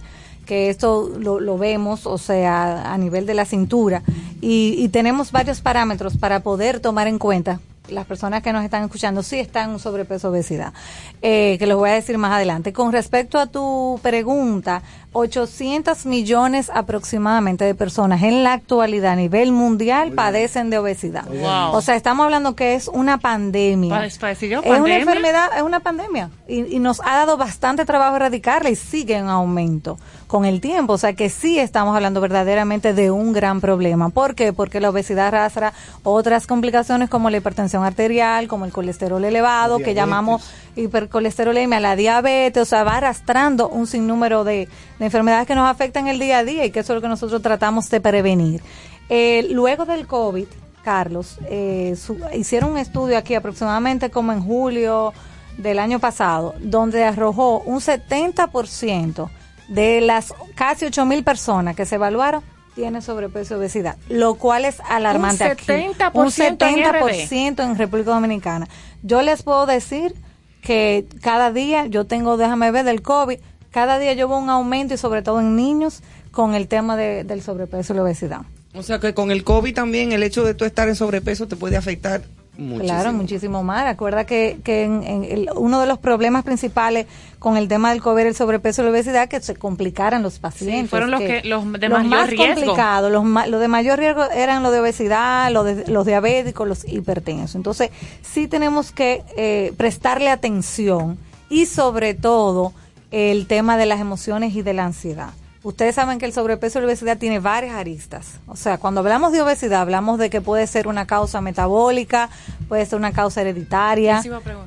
que esto lo, lo vemos, o sea, a nivel de la cintura, y, y tenemos varios parámetros para poder tomar en cuenta las personas que nos están escuchando sí están en sobrepeso obesidad, eh, que los voy a decir más adelante. Con respecto a tu pregunta, 800 millones aproximadamente de personas en la actualidad a nivel mundial padecen de obesidad. Wow. O sea, estamos hablando que es una pandemia. Pade- ¿padecido Es una pandemia? enfermedad, es una pandemia. Y, y nos ha dado bastante trabajo erradicarla y sigue en aumento con el tiempo. O sea que sí estamos hablando verdaderamente de un gran problema. ¿Por qué? Porque la obesidad arrastra otras complicaciones como la hipertensión arterial, como el colesterol elevado, que llamamos hipercolesterolemia, la diabetes, o sea, va arrastrando un sinnúmero de, de enfermedades que nos afectan el día a día y que eso es lo que nosotros tratamos de prevenir. Eh, luego del COVID, Carlos, eh, su- hicieron un estudio aquí aproximadamente como en julio del año pasado, donde arrojó un 70% de las casi 8 mil personas que se evaluaron tienen sobrepeso y obesidad, lo cual es alarmante Un aquí. 70% Un en 70% en República Dominicana. Yo les puedo decir que cada día, yo tengo, déjame ver, del COVID, cada día yo veo un aumento y sobre todo en niños con el tema de- del sobrepeso y la obesidad. O sea que con el COVID también el hecho de tú estar en sobrepeso te puede afectar muchísimo. Claro, muchísimo más. Recuerda que, que en- en el- uno de los problemas principales con el tema del COVID, el sobrepeso y la obesidad, que se complicaran los pacientes. fueron los que- los de los mayor más riesgo. complicados, los, ma- los de mayor riesgo eran los de obesidad, los, de- los diabéticos, los hipertensos. Entonces, sí tenemos que eh, prestarle atención y sobre todo el tema de las emociones y de la ansiedad. Ustedes saben que el sobrepeso y la obesidad tiene varias aristas. O sea, cuando hablamos de obesidad, hablamos de que puede ser una causa metabólica, puede ser una causa hereditaria.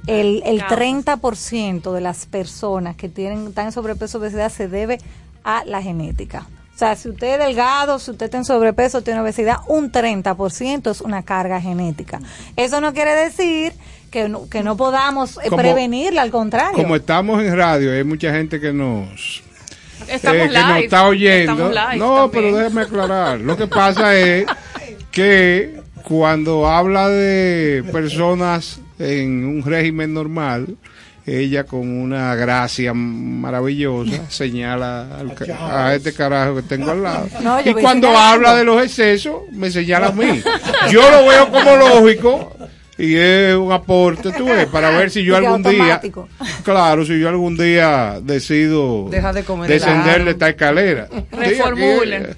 El, el Causas. 30% de las personas que tienen están en sobrepeso y obesidad se debe a la genética. O sea, si usted es delgado, si usted está en sobrepeso, tiene obesidad, un 30% es una carga genética. Eso no quiere decir que no, que no podamos eh, Como- prevenirla, al contrario. Como estamos en radio, hay mucha gente que nos Estamos eh, que live. nos está oyendo. Live no, también. pero déjeme aclarar. Lo que pasa es que cuando habla de personas en un régimen normal, ella con una gracia maravillosa señala al a este carajo que tengo al lado. No, y cuando habla de los excesos, me señala a mí. Yo lo veo como lógico y es un aporte, tú ves, para ver si yo algún día, claro, si yo algún día decido Deja de comer descender de esta escalera. Reformule. Sí, aquí, eh,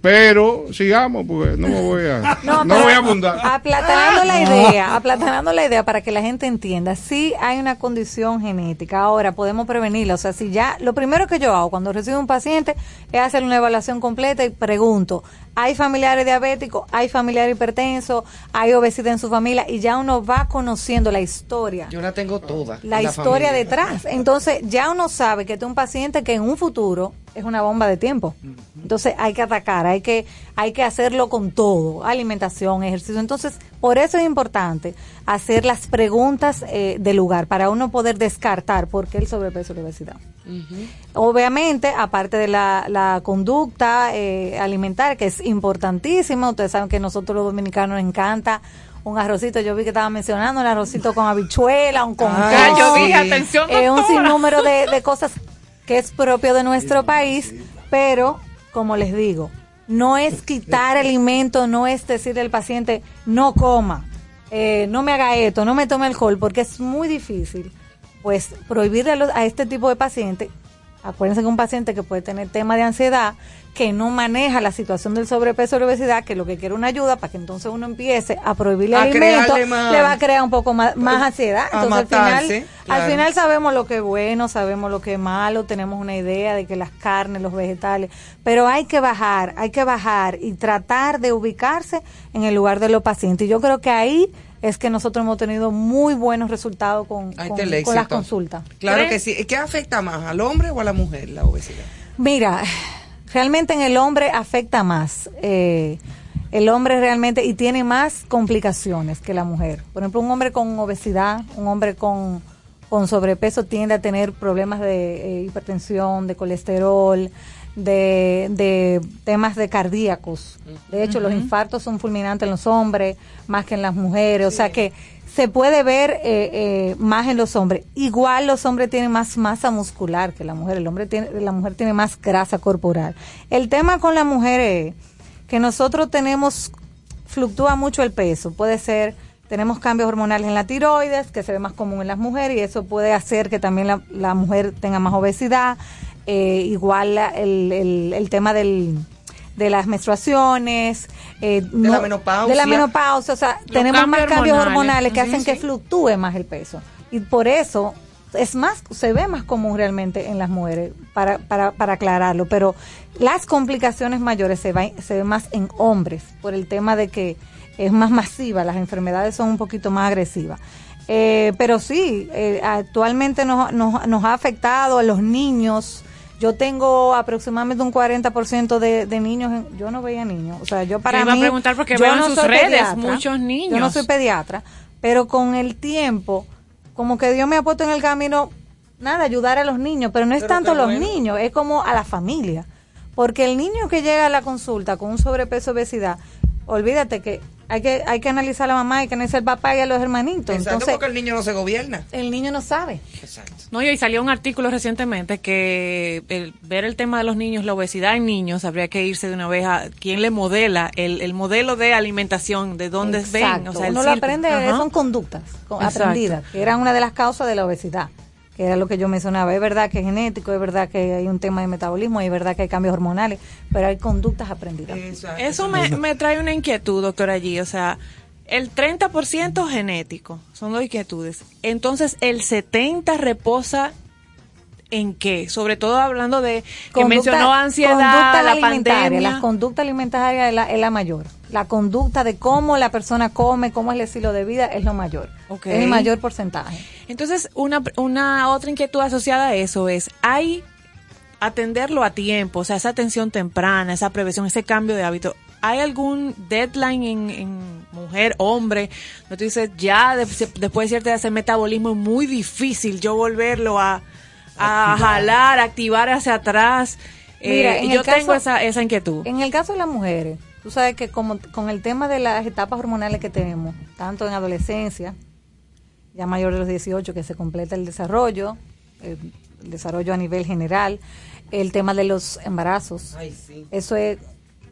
Pero sigamos, porque no me voy a, no, pero voy a abundar. Aplatanando la idea, aplatanando la idea para que la gente entienda, sí hay una condición genética. Ahora podemos prevenirla. O sea, si ya, lo primero que yo hago cuando recibo un paciente es hacer una evaluación completa y pregunto, ¿hay familiares diabéticos? ¿Hay familiares hipertensos? ¿Hay obesidad en su familia? Y ya uno va conociendo la historia Yo la tengo toda. la, historia familia. detrás. Entonces, ya uno sabe que este es un paciente que en un futuro es una bomba de tiempo. Entonces, hay que atacar, hay que hay que hacerlo con todo, alimentación, ejercicio. Entonces, por eso es importante hacer las preguntas eh, del lugar para uno poder descartar por qué el sobrepeso y la obesidad. Obviamente, aparte de la, la conducta eh, alimentaria, que es importantísima, ustedes saben que nosotros los dominicanos nos encanta un arrocito, yo vi que estaba mencionando un arrocito con habichuela, un con Ay, Ah, yo sí. dije, atención, eh, un sinnúmero de, de cosas que es propio de nuestro país, pero como les digo, no es quitar alimento, no es decirle al paciente no coma, eh, no me haga esto, no me tome alcohol, porque es muy difícil, pues prohibirle a, los- a este tipo de paciente. Acuérdense que un paciente que puede tener tema de ansiedad, que no maneja la situación del sobrepeso o la obesidad, que lo que quiere una ayuda para que entonces uno empiece a prohibirle A alimento, crearle más- le va a crear un poco más, más ansiedad. Entonces al final, al final sabemos lo que es bueno, sabemos lo que es malo, tenemos una idea de que las carnes, los vegetales, pero hay que bajar, hay que bajar y tratar de ubicarse en el lugar de los pacientes. Y yo creo que ahí es que nosotros hemos tenido muy buenos resultados con, las consultas. Claro que sí. ¿Qué afecta más, al hombre o a la mujer la obesidad? Mira, realmente en el hombre afecta más. eh, el hombre realmente y tiene más complicaciones que la mujer. Por ejemplo, un hombre con obesidad, un hombre con, con sobrepeso tiende a tener problemas de eh, hipertensión, de colesterol, de, de temas de cardíacos. De hecho, los infartos son fulminantes en los hombres más que en las mujeres. O sea que se puede ver eh, eh, más en los hombres. Igual los hombres tienen más masa muscular que la mujer. El hombre tiene, la mujer tiene más grasa corporal. El tema con la mujer es que nosotros tenemos, fluctúa mucho el peso. Puede ser, tenemos cambios hormonales en la tiroides, que se ve más común en las mujeres, y eso puede hacer que también la, la mujer tenga más obesidad. Eh, igual la- el, el, el tema del de las menstruaciones, eh, De la menopausia. de la menopausia, o sea, tenemos cambios más cambios hormonales. hormonales que Sí, hacen que fluctúe más el peso. Y por eso es más, se ve más común realmente en las mujeres, para, para, para aclararlo. Pero las complicaciones mayores se, va- se ven más en hombres, por el tema de que es más masiva, las enfermedades son un poquito más agresivas. Eh, pero sí, eh, actualmente nos, nos, nos ha afectado a los niños. Yo tengo aproximadamente un 40% de, de niños. en- yo no veía niños. O sea, yo para iba a mí. preguntar porque yo veo en no sus soy redes pediatra, muchos niños. Yo no soy pediatra, pero con el tiempo, como que Dios me ha puesto en el camino, nada, ayudar a los niños, pero no es Pero tanto los bueno. niños, es como a la familia. Porque el niño que llega a la consulta con un sobrepeso obesidad, olvídate que hay que hay que analizar a la mamá, hay que analizar al papá y a los hermanitos. Exacto, Entonces, porque el niño no se gobierna. el niño no sabe. Exacto. No, y salió un artículo recientemente que el, ver el tema de los niños, la obesidad en niños, habría que irse de una vez a quién le modela el, el modelo de alimentación, de dónde ven. Exacto. O sea, Uno lo aprende, Ajá. son conductas aprendidas, que eran una de las causas de la obesidad, que era lo que yo mencionaba. Es verdad que es genético, es verdad que hay un tema de metabolismo, es verdad que hay cambios hormonales, pero hay conductas aprendidas. Exacto. Eso me, me trae una inquietud, doctora allí. O sea, el 30% genético, son dos inquietudes. Entonces, el 70% reposa en qué? Sobre todo hablando de que Conducta- mencionó ansiedad, conducta la alimentaria, pandemia. La conducta alimentaria es la, es la mayor. La conducta de cómo la persona come, cómo es el estilo de vida, es lo mayor. Es el mayor porcentaje. Entonces, una, una otra inquietud asociada a eso es, hay atenderlo a tiempo, o sea, esa atención temprana, esa prevención, ese cambio de hábito. ¿Hay algún deadline en, en mujer, hombre? No tú dices, ya de- después de cierta edad ese metabolismo es muy difícil yo volverlo a, a jalar, a activar hacia atrás. Eh, Mira, en yo caso- tengo esa, esa inquietud. En el caso de las mujeres, tú sabes que como con el tema de las etapas hormonales que tenemos, tanto en adolescencia, ya mayor de los 18, que se completa el desarrollo, el, el desarrollo a nivel general, el tema de los embarazos, Ay, sí. eso es,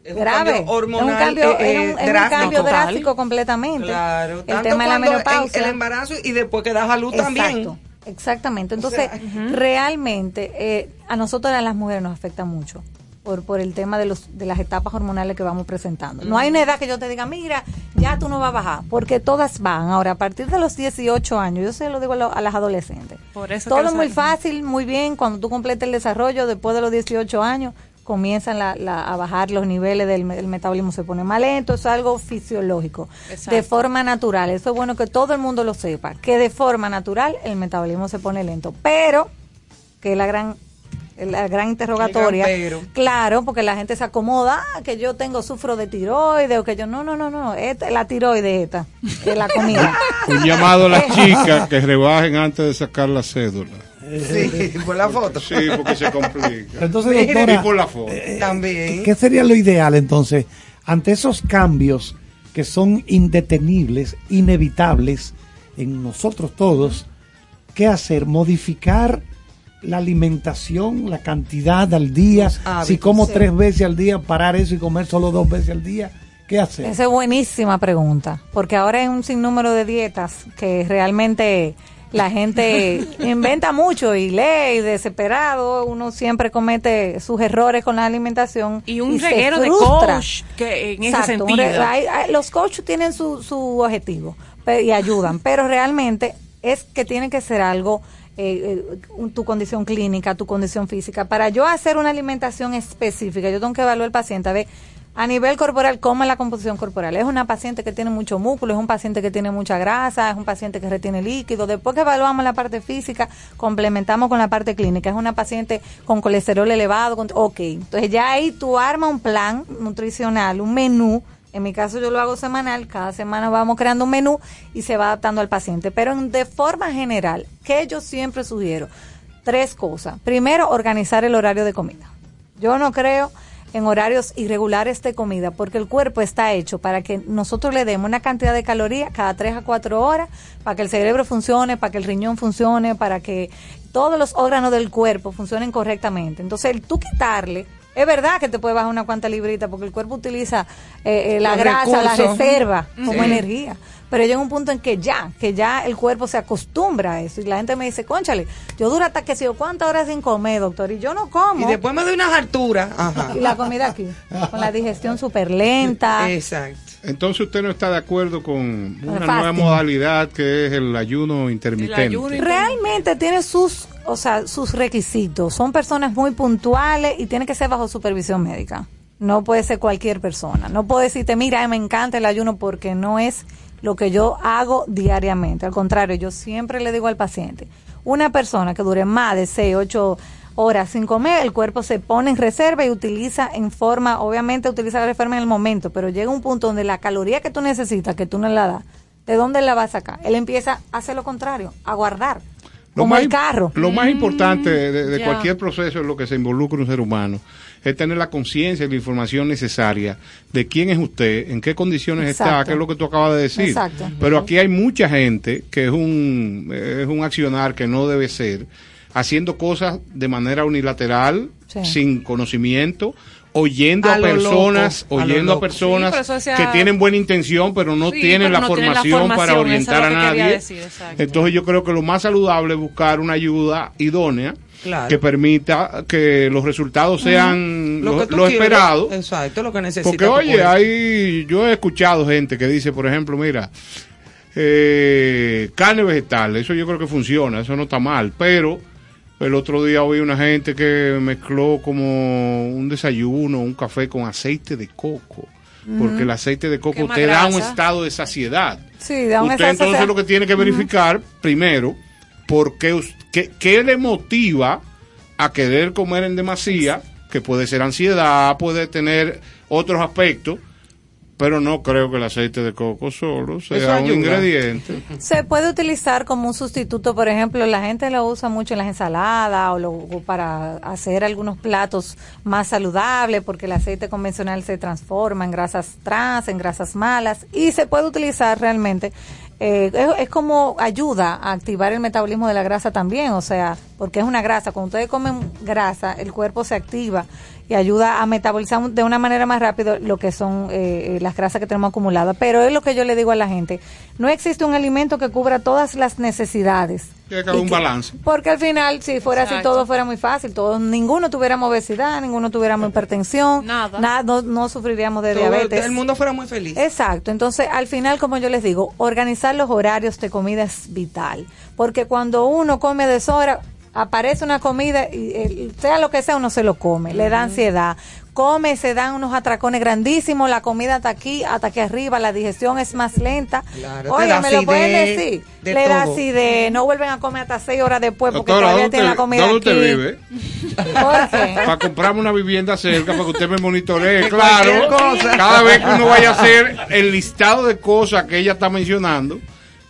grave. hormonal, es un cambio, eh, es un- es un drástico. cambio Total. drástico completamente. Claro. el Tanto tema de la menopausia. el embarazo y después que da a luz también. Exacto, exactamente. Entonces, sea, realmente eh, a nosotros a las mujeres nos afecta mucho por, por el tema de, los, de las etapas hormonales que vamos presentando. No hay una edad que yo te diga, mira, ya tú no vas a bajar, porque todas van. Ahora, a partir de los 18 años, yo se lo digo a, lo- a las adolescentes. Por eso Todo es muy fácil, muy bien, cuando tú completes el desarrollo, después de los 18 años, comienzan la- la- a bajar los niveles del me- el metabolismo, se pone más lento, es algo fisiológico, Exacto. de forma natural. Eso es bueno que todo el mundo lo sepa, que de forma natural el metabolismo se pone lento, pero que la gran la gran interrogatoria. Claro, porque la gente se acomoda, ah, que yo tengo sufro de tiroides o que yo no, no, no, no, esta, la tiroides esta, es la comida. Un llamado a las chicas que rebajen antes de sacar la cédula. Sí, por la foto. Sí, porque se complica. Entonces, Y por la foto. eh, También. ¿qué sería lo ideal entonces ante esos cambios que son indetenibles, inevitables en nosotros todos, ¿qué hacer? Modificar la alimentación, la cantidad al día, hábitos, si como sí. tres veces al día, parar eso y comer solo dos veces al día, ¿qué hacer? Esa es buenísima pregunta, porque ahora hay un sinnúmero de dietas que realmente la gente inventa mucho y lee y desesperado, uno siempre comete sus errores con la alimentación. Y un se reguero de coach que en ese Exacto, un sentido. re- hay- hay- los coaches tienen su, su objetivo y ayudan, pero realmente es que tiene que ser algo, eh, eh, tu condición clínica, tu condición física. Para yo hacer una alimentación específica, yo tengo que evaluar al paciente a ver a nivel corporal cómo es la composición corporal. Es una paciente que tiene mucho músculo, es un paciente que tiene mucha grasa, es un paciente que retiene líquido. Después que evaluamos la parte física, complementamos con la parte clínica. Es una paciente con colesterol elevado. Ok, entonces ya ahí tú armas un plan nutricional, un menú en mi caso yo lo hago semanal, cada semana vamos creando un menú y se va adaptando al paciente. Pero de forma general, que yo siempre sugiero? Tres cosas. Primero, organizar el horario de comida. Yo no creo en horarios irregulares de comida porque el cuerpo está hecho para que nosotros le demos una cantidad de calorías cada tres a cuatro horas para que el cerebro funcione, para que el riñón funcione, para que todos los órganos del cuerpo funcionen correctamente. Entonces, el tú quitarle es verdad que te puede bajar una cuanta librita porque el cuerpo utiliza eh, eh, la Los grasa, la reserva como Sí. energía. Pero llega un punto en que ya, que ya el cuerpo se acostumbra a eso. Y la gente me dice, conchale, yo duro hasta que si yo cuántas horas sin comer, doctor, y yo no como. Y después me doy unas alturas. Ajá. Y la comida aquí, con la digestión súper lenta. Exacto. Entonces usted no está de acuerdo con una fasting. nueva modalidad que es el ayuno intermitente. Realmente tiene sus, o sea, sus requisitos. Son personas muy puntuales y tiene que ser bajo supervisión médica. No puede ser cualquier persona. No puedo decirte, mira, me encanta el ayuno porque no es lo que yo hago diariamente. Al contrario, yo siempre le digo al paciente, una persona que dure más de 6, 8 horas sin comer, el cuerpo se pone en reserva y utiliza en forma, obviamente utiliza la reserva en el momento, pero llega un punto donde la caloría que tú necesitas, que tú no la das, ¿de dónde la vas a sacar? Él empieza a hacer lo contrario, a guardar. Lo como más, el carro. Lo más importante de, de ya. cualquier proceso en lo que se involucra un ser humano es tener la conciencia y la información necesaria de quién es usted, en qué condiciones está, que es lo que tú acabas de decir. Exacto. Pero aquí hay mucha gente que es un, es un accionar que no debe ser, haciendo cosas de manera unilateral, Sí. sin conocimiento, oyendo A a, lo personas, loco, a lo oyendo a personas Sí, sea- que tienen buena intención, pero no Sí, tienen, pero la, no tienen la formación para orientar a nadie. decir, exacto. Entonces yo creo que lo más saludable es buscar una ayuda idónea Claro. que permita que los resultados sean Lo lo, lo quieres. esperado. Exacto, lo que necesitas. Porque oye, hay, yo he escuchado gente que dice, por ejemplo, mira, eh, carne vegetal, eso yo creo que funciona, eso no está mal, pero el otro día oí una gente que mezcló como un desayuno, un café con aceite de coco, porque el aceite de coco te da un estado de saciedad. Sí, da un Usted entonces lo que tiene que verificar primero, por qué, qué, qué le motiva a querer comer en demasía, que puede ser ansiedad, puede tener otros aspectos, pero no creo que el aceite de coco solo sea un ingrediente. Se puede utilizar como un sustituto, por ejemplo, la gente lo usa mucho en las ensaladas o, lo- o para hacer algunos platos más saludables porque el aceite convencional se transforma en grasas trans, en grasas malas y se puede utilizar realmente. Eh, es, es como ayuda a activar el metabolismo de la grasa también, o sea, porque es una grasa. Cuando ustedes comen grasa, el cuerpo se activa y ayuda a metabolizar de una manera más rápido lo que son eh, eh, las grasas que tenemos acumuladas. Pero es lo que yo le digo a la gente, no existe un alimento que cubra todas las necesidades. Tiene que haber un que- balance. Porque al final, si fuera así, todo fuera muy fácil. Todos, ninguno tuviéramos obesidad, ninguno tuviéramos hipertensión, Nada. no, no sufriríamos de Todo diabetes. el mundo fuera muy feliz. Exacto, entonces al final, como yo les digo, organizar los horarios de comida es vital, porque cuando uno come a deshora, aparece una comida y eh, sea lo que sea, uno se lo come, le da ansiedad, come, se dan unos atracones grandísimos, la comida hasta aquí, hasta aquí arriba, la digestión es más lenta. Claro, Oye, me lo pueden decir, de le da acidez, no vuelven a comer hasta seis horas después porque Doctora, todavía ¿dónde tienen la comida dónde aquí. usted vive? ¿Por qué? Para comprarme una vivienda cerca, para que usted me monitoree. De Claro, cosa. cada vez que uno vaya a hacer el listado de cosas que ella está mencionando,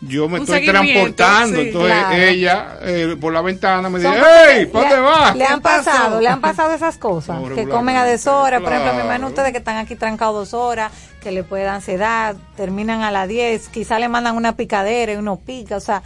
yo me Un estoy transportando. sí. Entonces Claro. ella eh, por la ventana me dice, que ¿Para le- dónde vas? Le han pasado, le han pasado esas cosas. No, que comen a deshora. Por ejemplo, me claro. imagino ustedes que están aquí trancados dos horas, que le puede dar ansiedad, terminan a las 10, quizá le mandan una picadera y uno pica. O sea,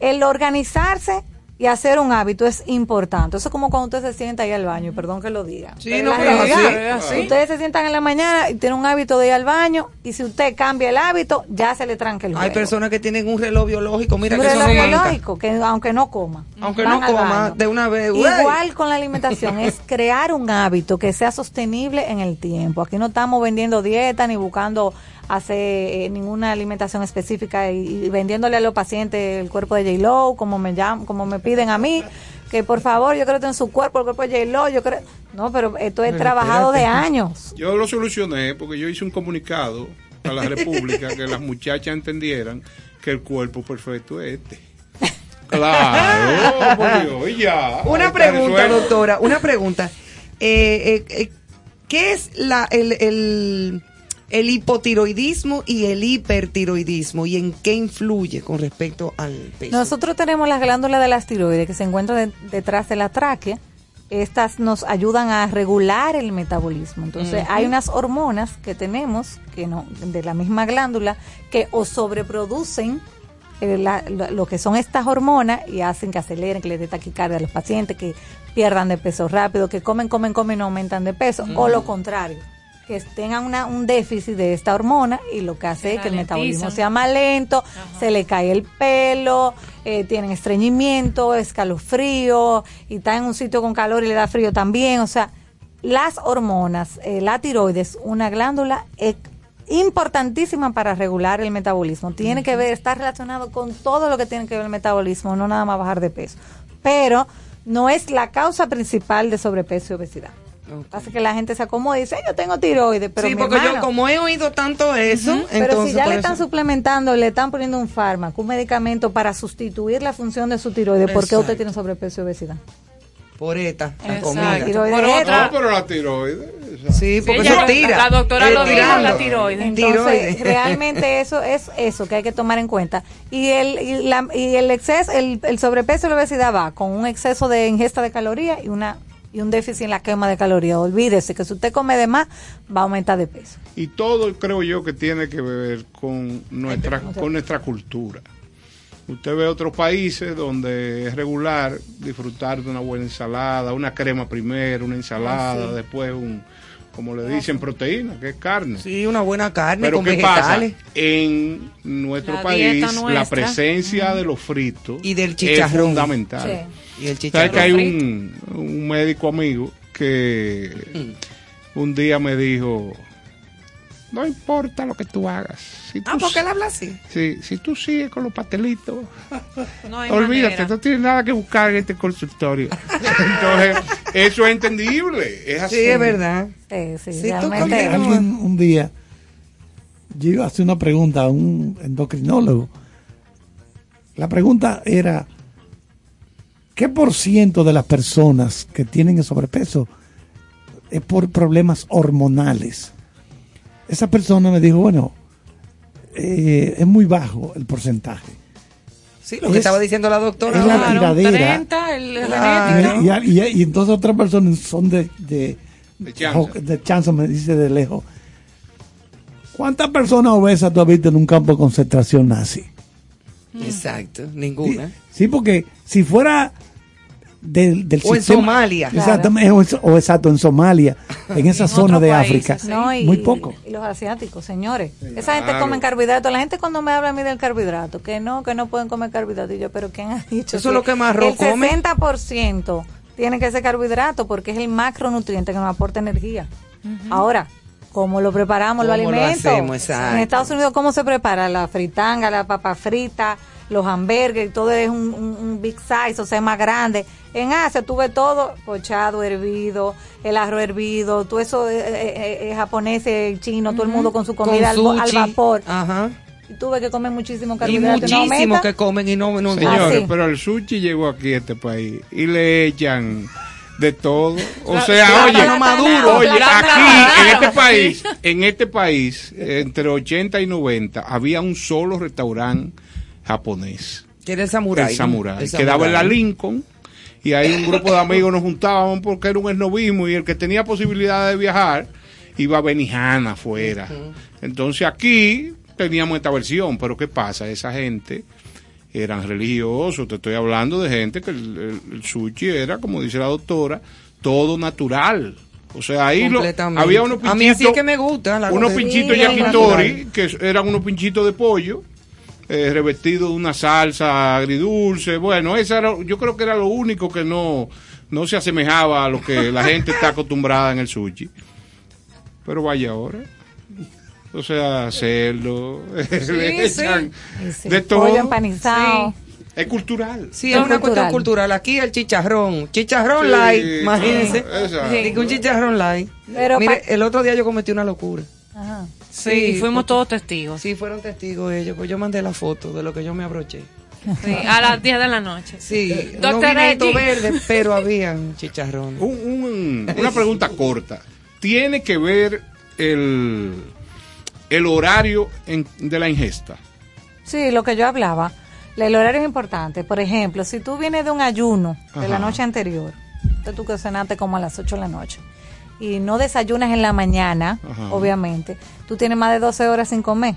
el organizarse y hacer un hábito es importante. Eso es como cuando usted se sienta ahí al baño, perdón que lo diga. Sí, no, pero es realidad, así, es así. Ustedes se sientan en la mañana y tienen un hábito de ir al baño y si usted cambia el hábito, ya se le tranca el Hay juego. personas que tienen un reloj biológico, mira Un que eso reloj biológico, que aunque no coma. Aunque no coma, de una vez. güey. Igual con la alimentación, es crear un hábito que sea sostenible en el tiempo. Aquí no estamos vendiendo dieta ni buscando hacer eh, ninguna alimentación específica y, y vendiéndole a los pacientes el cuerpo de J-Lo, como me llaman, como me piden a mí, que por favor, yo creo que en su cuerpo, el cuerpo de J-Lo, yo creo... No, pero esto es Pero trabajado de años. Yo lo solucioné porque yo hice un comunicado a la República que las muchachas entendieran que el cuerpo perfecto es este. Claro, por Dios, y ya. Una pregunta, resuelto. doctora, una pregunta. Eh, eh, eh, ¿Qué es la, el, el, el hipotiroidismo y el hipertiroidismo y en qué influye con respecto al peso? Nosotros tenemos las glándulas de las tiroides que se encuentran de- detrás de la tráquea. Estas nos ayudan a regular el metabolismo. Entonces, hay unas hormonas que tenemos que no de la misma glándula que o sobreproducen eh, la- lo, lo que son estas hormonas y hacen que aceleren, que les dé taquicardia a los pacientes, que pierdan de peso rápido, que comen, comen, comen y no aumentan de peso, o lo contrario, que tengan una, un déficit de esta hormona y lo que hace es que el metabolismo sea más lento, se le cae el pelo, eh, tienen estreñimiento, escalofrío, y está en un sitio con calor y le da frío también. O sea, las hormonas, eh, la tiroides, una glándula eh, importantísima para regular el metabolismo. Tiene que ver, está relacionado con todo lo que tiene que ver el metabolismo, no nada más bajar de peso. Pero no es la causa principal de sobrepeso y obesidad. Hace que la gente se acomode y dice, yo tengo tiroides, pero sí, mi porque yo como he oído tanto eso, Pero entonces si ya le están eso- suplementando, le están poniendo un fármaco, un medicamento para sustituir la función de su tiroides, ¿por qué usted tiene sobrepeso y obesidad? por esta la comida. Por otra- No, pero la tiroides. Sí, porque ella- eso tira. la doctora lo dijo, la tiroides. Entonces, Tiroides. realmente eso es eso que hay que tomar en cuenta. Y el, y la- y el exceso, el, el sobrepeso y la obesidad va con un exceso de ingesta de calorías y una y un déficit en la quema de calorías. Olvídese que si usted come de más, va a aumentar de peso. Y todo creo yo que tiene que ver con nuestra, con nuestra cultura. Usted ve otros países donde es regular disfrutar de una buena ensalada, una crema primero, una ensalada, después un, como le dicen, proteína, que es carne. Sí, una buena carne Pero con ¿qué pasa? En nuestro La país la presencia de los fritos Y del es chicharrón. fundamental. Y el ¿Sabes que hay un, un médico amigo que Mm. un día me dijo, no importa lo que tú hagas. Si tú, Ah, porque él habla así. si, si tú sigues con los pastelitos, No hay olvídate, manera. no tienes nada que buscar en este consultorio. Entonces, eso es entendible. Es así. Sí, es verdad. Sí, sí, Sí, tú. Alguien un día, yo iba a hacer una pregunta a un endocrinólogo. La pregunta era, ¿qué por ciento de las personas que tienen el sobrepeso es por problemas hormonales? Esa persona me dijo, bueno, eh, es muy bajo el porcentaje. Sí, lo que Es- estaba diciendo la doctora. es la. Claro, tiradera. 30, el Claro. Y, y- y- y entonces otras personas son de, de, De chance. de chance, me dice de lejos. ¿Cuántas personas obesas tú has visto en un campo de concentración nazi? Exacto, Sí, ninguna. sí, porque si fuera del, del O en Somalia. Exactamente, o, exacto, en Somalia, en esa En zona de África. sí. No, y, Muy poco. y los asiáticos, señores. Esa gente come carbohidratos. La gente cuando me habla a mí del carbohidrato, que no, que no pueden comer carbohidratos. Y yo, pero ¿quién ha dicho? Eso es lo que más arroz El come. 60% tiene que ser carbohidrato porque es el macronutriente que nos aporta energía. Ahora, ¿cómo lo preparamos los ¿Cómo lo alimentos? hacemos? Exacto. En Estados Unidos, ¿cómo se prepara? La fritanga, la papa frita, los hamburgues, todo es un, un- un big size, o sea, más grande. En Asia tuve todo pochado, hervido, el arroz hervido, todo eso eh, eh, eh, japonés, eh, chino, todo el mundo con su Con comida al, vapor. Ajá. Y tuve que comer muchísimo Y carbohidrato. ¿no muchísimo aumenta? que comen y no, no Señores, Ah, sí. pero el sushi llegó aquí a este país y le echan de todo. O sea, oye, maduro, oye, aquí en este país, en este país, entre 80 y 90, había un solo restaurante japonés. Que era el samurái. El samurái. Quedaba en la. Lincoln y ahí un grupo de amigos nos juntábamos porque era un esnovismo y el que tenía posibilidad de viajar iba a Benihana afuera. Entonces aquí teníamos esta versión, pero ¿qué pasa? Esa gente eran religiosos, te estoy hablando de gente que el, el- el sushi era, como dice la doctora, todo natural. O sea, ahí lo, había unos A mí así es pinchitos, que me gusta. La unos pinchitos yakitori, que eran unos pinchitos de pollo, eh, revestidos de una salsa agridulce. Bueno, esa era, yo creo que era lo único que no, no se asemejaba a lo que la gente está acostumbrada en el sushi. Pero vaya ahora. O sea, hacerlo, sí. sí, de todo. Pollo empanizado. Es cultural. Sí, Es es una cultural. cuestión cultural. Aquí el chicharrón. Chicharrón Sí, light, sí, imagínense. Digo, un chicharrón light. Pero Mire, el otro día yo cometí una locura. Ajá. Sí, y fuimos porque- todos testigos. Sí, fueron testigos ellos. Pues yo mandé la foto de lo que yo me abroché. Sí, a las 10 de la noche. Sí, Doctora no verde, pero habían chicharrones. Un- un- una pregunta corta. ¿Tiene que ver el, el horario en- de la ingesta? Sí, lo que yo hablaba. El horario es importante. Por ejemplo, si tú vienes de un ayuno de la noche anterior, entonces tú que cenaste como a las 8 de la noche, y no desayunas en la mañana, Ajá. obviamente, tú tienes más de 12 horas sin comer.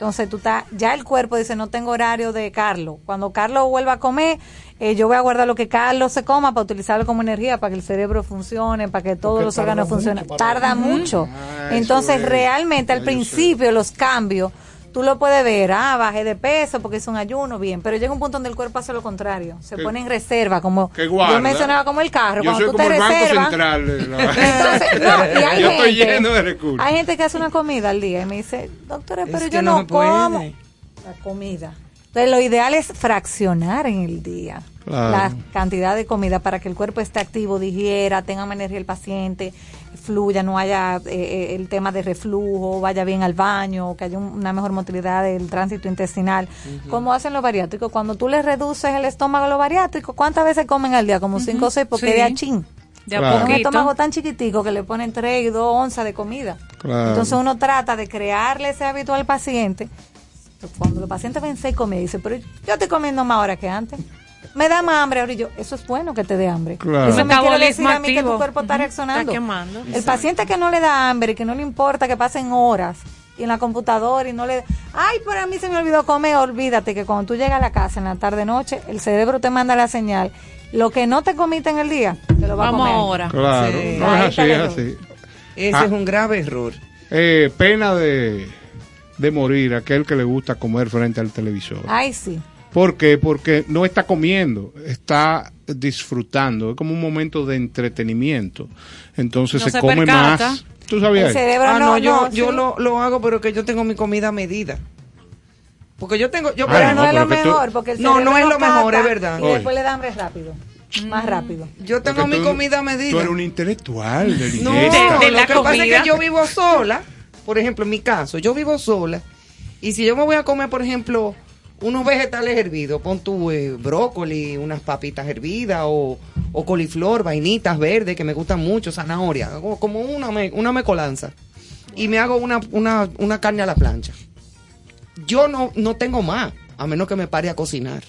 Entonces tú estás, ya el cuerpo dice, no tengo horario de Carlos. Cuando Carlos vuelva a comer, eh, yo voy a guardar lo que Carlos se coma para utilizarlo como energía, para que el cerebro funcione, para que todos Porque los órganos funcionen. Tarda mucho. Ah, Entonces realmente al principio los cambios tú lo puedes ver, ah, bajé de peso porque es un ayuno, bien, pero llega un punto donde el cuerpo hace lo contrario, se Que- pone en reserva, como yo mencionaba como el carro, Yo soy cuando tú como te el Banco reservas. Central. de la- Entonces, no, y hay Yo estoy gente, lleno de recursos. Hay gente que hace una comida al día y me dice, doctora, pero yo no no, se puede. como la comida. Entonces, lo ideal es fraccionar en el día Claro. la cantidad de comida para que el cuerpo esté activo, digiera, tenga más energía el paciente, fluya, no haya eh, eh, el tema de reflujo, vaya bien al baño, que haya un- una mejor motilidad del tránsito intestinal. Como hacen los bariátricos? Cuando tú les reduces el estómago a los bariátricos, ¿cuántas veces comen al día? Como cinco o seis, porque Sí. de achín. De a Claro. Un estómago tan chiquitico que le ponen 3 y 2 onzas de comida. Claro. Entonces uno trata de crearle ese hábito al paciente. Pero Cuando los pacientes ven seis comidas, dice, pero yo estoy comiendo más ahora que antes. Me da más hambre ahora y yo, eso es bueno que te dé hambre. Claro. Eso me quiere decir a mí que tu cuerpo está reaccionando. Está quemando. El paciente que no le da hambre, que no le importa que pasen horas y en la computadora y no le... Ay, pero a mí se me olvidó comer, olvídate que cuando tú llegas a la casa en la tarde-noche, el cerebro te manda la señal. Lo que no te comiste en el día, te lo va a Vamos comer. ahora. Claro, Sí. no es así, es así. Ese Ah. es un grave error. Eh, pena de, de morir aquel que le gusta comer frente al televisor. Ay, sí. ¿Por qué? Porque no está comiendo, está disfrutando. Es como un momento de entretenimiento. Entonces No se, se come percata. más. ¿Tú sabías? El cerebro Ah, no, no, yo, no, yo sí. lo, lo hago, pero que yo tengo mi comida a medida. Porque yo tengo, yo, Ah, Pero no, no, es pero lo tú- mejor, porque el No, cerebro no es lo mejor, es verdad. Y Oye. después le da hambre rápido, más rápido. yo tengo Porque mi tú- comida a Tú medida. eres un intelectual de No. De- de lo la que pasa es comida. que yo vivo sola. Por ejemplo, en mi caso, yo vivo sola. Y si yo me voy a comer, por ejemplo, unos vegetales hervidos, pon tu eh, brócoli, unas papitas hervidas o, o coliflor, vainitas verdes que me gustan mucho, zanahoria, como una, me- una mecolanza. Y me hago una, una, una carne a la plancha. Yo no, no tengo más, a menos que me pare a cocinar.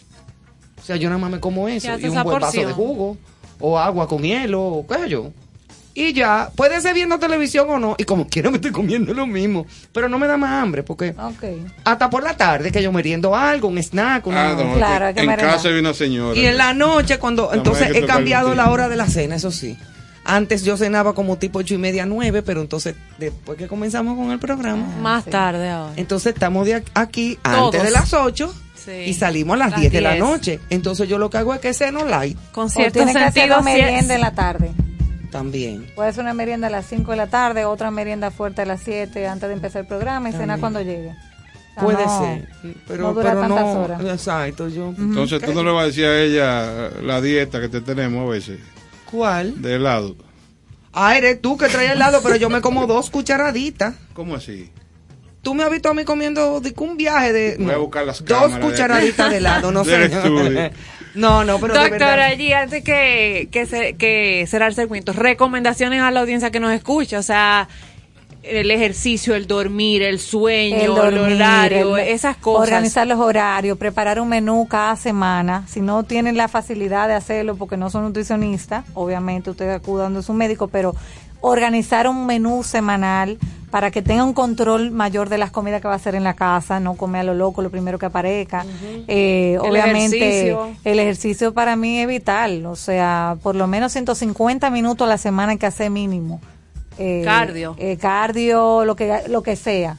O sea, yo nada más me como eso. Y un buen vaso de jugo, o agua con hielo, o qué sé yo. Y ya, puede ser viendo televisión o no, y como quiera me estoy comiendo lo mismo. Pero no me da más hambre, porque Ok. hasta por la tarde que yo meriendo algo, un snack, una... Ah, no, Claro, que en casa hay una señora. Y en la noche, cuando. La Entonces he cambiado la hora de la cena, eso sí. Antes yo cenaba como tipo ocho y media, nueve, pero entonces, después que comenzamos con el programa, Más tarde ahora. entonces estamos de aquí Todos. antes de las ocho Sí. y salimos a las Las 10 de la 10. noche. Entonces yo lo que hago es que ceno light Con O cierto que hacer sentido, merienda en la tarde. También. Puede ser una merienda a las 5 de la tarde, otra merienda fuerte a las 7 antes de empezar el programa y cenar cuando llegue. O sea, Puede no, ser. Pero no dura pero tantas no. horas. Exacto, yo. Entonces tú no le vas a decir a ella la dieta que te tenemos a veces, ¿Cuál? de helado. Ah, eres tú que traes helado, pero yo me como dos cucharaditas. ¿Cómo así? Tú me has visto a mí comiendo de que un viaje de Voy a buscar las dos cámaras de- cucharaditas de helado, no sé. No, no, pero Doctora, allí antes que, que, se- que cerrar el segmento, recomendaciones a la audiencia que nos escucha, o sea, el ejercicio, el dormir, el sueño, El horario, el- esas cosas. Organizar los horarios, preparar un menú cada semana. Si no tienen la facilidad de hacerlo porque no son nutricionistas, obviamente ustedes acudan a su médico, pero organizar un menú semanal para que tenga un control mayor de las comidas que va a hacer en la casa, no come a lo loco lo primero que aparezca. Eh, El obviamente ejercicio. el ejercicio para mí es vital, o sea, por lo menos 150 minutos a la semana que hacer mínimo. Eh, Cardio. eh, cardio, lo que lo que sea.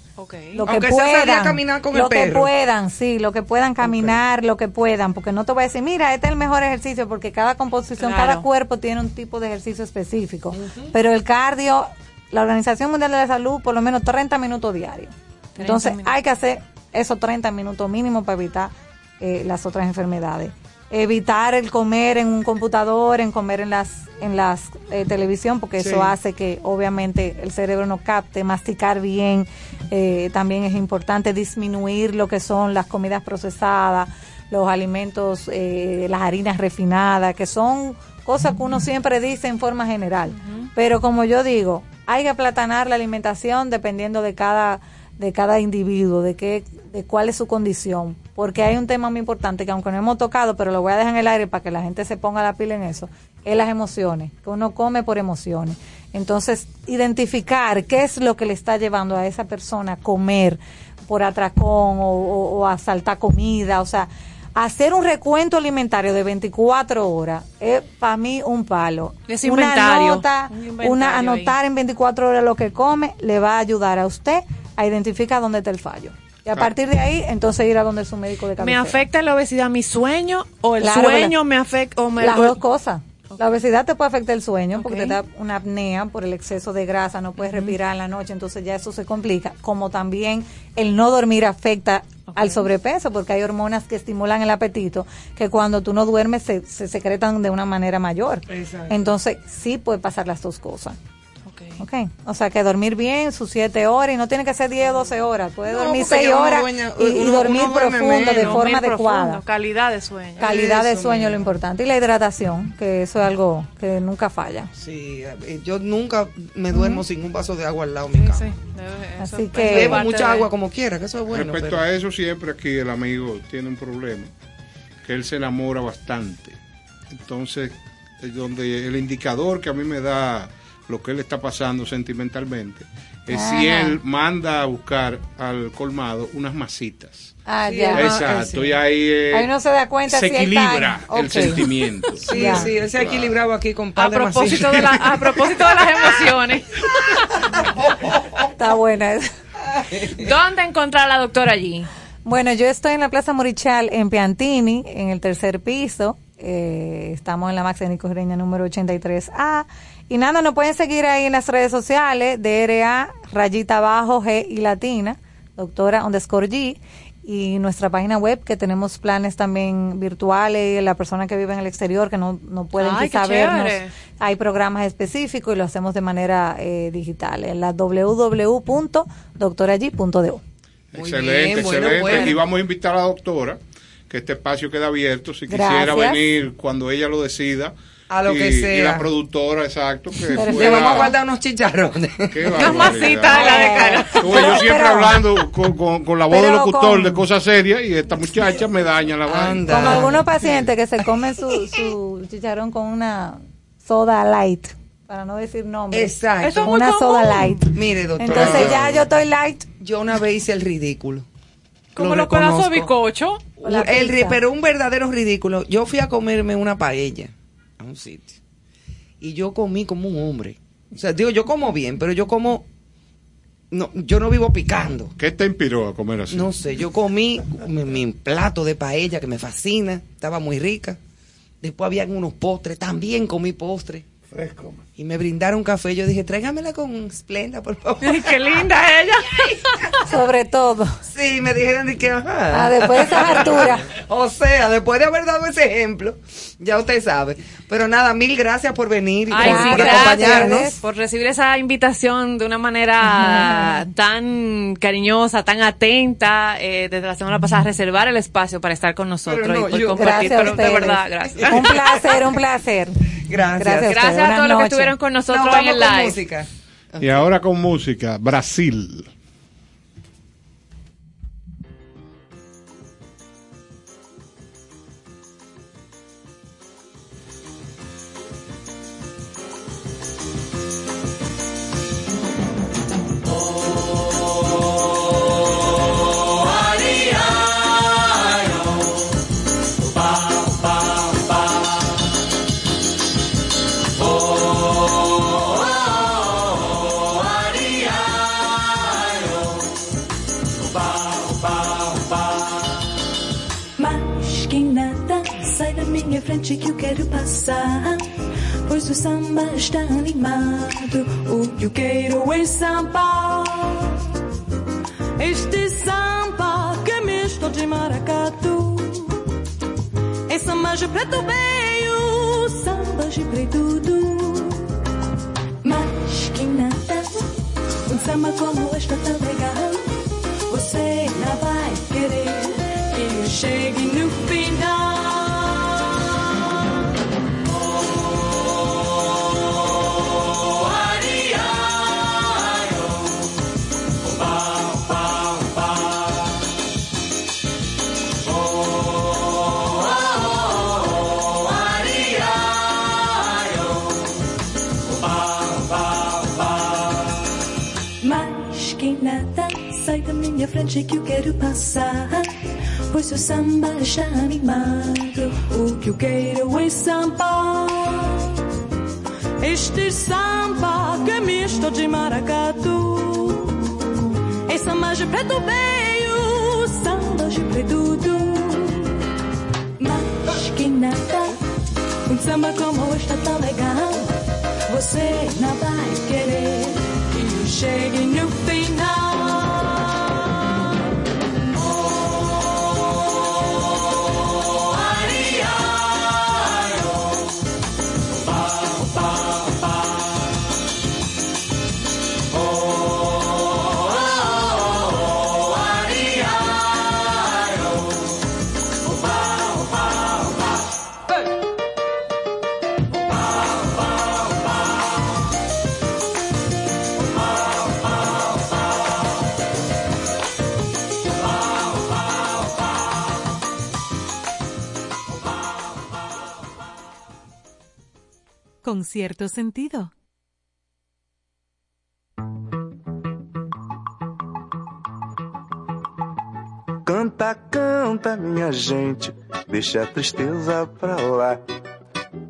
Lo que Aunque sea puedan. caminar con lo el que perro. puedan, sí, lo que puedan caminar, lo que puedan, porque no te voy a decir, mira, este es el mejor ejercicio, porque cada composición, Claro. cada cuerpo tiene un tipo de ejercicio específico. Pero el cardio, la Organización Mundial de la Salud, por lo menos 30 minutos diarios. Entonces, minutos. hay que hacer esos 30 minutos mínimo para evitar eh, las otras enfermedades. Evitar el comer en un computador, en comer en las en las eh, televisión, porque Sí. eso hace que obviamente el cerebro no capte, masticar bien, eh, también es importante disminuir lo que son las comidas procesadas, los alimentos, eh, las harinas refinadas, que son cosas que uno siempre dice en forma general. Pero como yo digo, hay que aplatanar la alimentación dependiendo de cada de cada individuo, de qué, de cuál es su condición, porque hay un tema muy importante que aunque no hemos tocado, pero lo voy a dejar en el aire para que la gente se ponga la pila en eso, es las emociones, que uno come por emociones. Entonces, identificar qué es lo que le está llevando a esa persona a comer por atracón o, o- o a saltar comida, o sea, hacer un recuento alimentario de 24 horas es para mí un palo. Es una nota, un inventario una ahí. anotar en 24 horas lo que come le va a ayudar a usted a identificar dónde está el fallo. Y a partir de ahí, entonces ir a donde su médico de ¿Me cabecera. afecta la obesidad mi sueño o el Claro, sueño me afecta o me Las o- dos cosas. La obesidad te puede afectar el sueño porque te da una apnea por el exceso de grasa, no puedes respirar en la noche, entonces ya eso se complica. Como también el no dormir afecta al sobrepeso porque hay hormonas que estimulan el apetito que cuando tú no duermes se, se secretan de una manera mayor. Exacto. Entonces sí puede pasar las dos cosas. Ok. O sea que dormir bien sus 7 horas y no tiene que ser 10 o 12 horas, puede No, dormir porque 6 ya uno horas dueña- y, dormir profundo de forma adecuada. profundo, calidad de sueño. Calidad de sueño es lo importante y la hidratación, que eso es algo que nunca falla. Sí, eh, yo nunca me duermo sin un vaso de agua al lado de Sí, mi cama. sí, eso Así es que- Bebo mucha de- agua como quiera, que eso es bueno. Respecto pero- a eso, siempre aquí el amigo tiene un problema, que él se enamora bastante. Entonces, es donde el indicador que a mí me da lo que él está pasando sentimentalmente es si él manda a buscar al colmado unas masitas. Ah, Sí, ya. Exacto, sí. y ahí, eh, Ahí uno se da cuenta se si equilibra el sentimiento. Sí, Ya. sí, él se ha equilibrado aquí con A de propósito, de la, a propósito de las emociones, Está buena esa. ¿dónde encontrar a la doctora allí? Bueno, yo estoy en la Plaza Morichal en Piantini, en el tercer piso. Eh, estamos en la Max de Nico número 83A. Y nada, nos pueden seguir ahí en las redes sociales, DRA, rayita abajo, G y latina, doctora underscore G. Y nuestra página web, que tenemos planes también virtuales, la persona que vive en el exterior, que no, no pueden Ay, quizá vernos. Hay programas específicos y lo hacemos de manera eh, digital en la www.doctorallí.do. Muy excelente, bien, bueno, excelente. bueno. Y vamos a invitar a la doctora, que este espacio queda abierto, si Gracias. quisiera venir cuando ella lo decida. A lo y, que y sea. la productora, exacto, que pueda- vamos a guardar unos chicharrones. Qué Unas masitas de la de cara. Tú, yo siempre Pero- hablando con, con- con la voz pero del locutor con- de cosas serias y esta muchacha me daña la vaina. Como algunos pacientes que se comen su, su chicharrón con una soda light, para no decir nombre. Exacto. Eso es una soda light. Mire, doctora. Entonces ya yo estoy light. Yo una vez hice el ridículo. Como Lo los pedazos de bizcocho. El pero un verdadero ridículo. Yo fui a comerme una paella un sitio. Y yo comí como un hombre. O sea, digo, yo como bien, pero yo como... No, yo no vivo picando. ¿Qué te inspiró a comer así? No sé, yo comí mi, mi plato de paella que me fascina, estaba muy rica. Después habían unos postres, también comí postre. Fresco. Y me brindaron café. Yo dije, tráigamela con Splenda, por favor. Qué linda ella. Sobre todo. Sí, me dijeron de que, ajá. Ah, después de esas alturas. O sea, después de haber dado ese ejemplo, ya usted sabe. Pero nada, mil gracias por venir y Ay, por, sí, por gracias acompañarnos. por recibir esa invitación de una manera tan cariñosa, tan atenta. eh, desde la semana pasada, reservar el espacio para estar con nosotros Pero no, y por yo- compartir. Gracias a Pero de ustedes. verdad, gracias. Un placer, un placer. Gracias. Gracias a Gracias a todos Buenas los que noches. Estuvieron con nosotros Nos en el con live. música. Y ahora con música, Brasil. Frente que eu quero passar. Pois o samba está animado, o que eu quero é samba. Este samba que é misto de maracatu. É samba de preto veio, samba de preto do. Mas que nada, um samba como este tá legal. Você não vai querer que eu chegue no final. Frente que eu quero passar. Pois o samba está animado. O que eu quero é samba. Este samba que é misto de maracatu. É samba de preto veio, samba de preto do. Mas quem nada, um samba como este tá legal. Você não vai querer que eu chegue no final. Con cierto sentido. Canta, canta, minha gente, deixa a tristeza pra lá.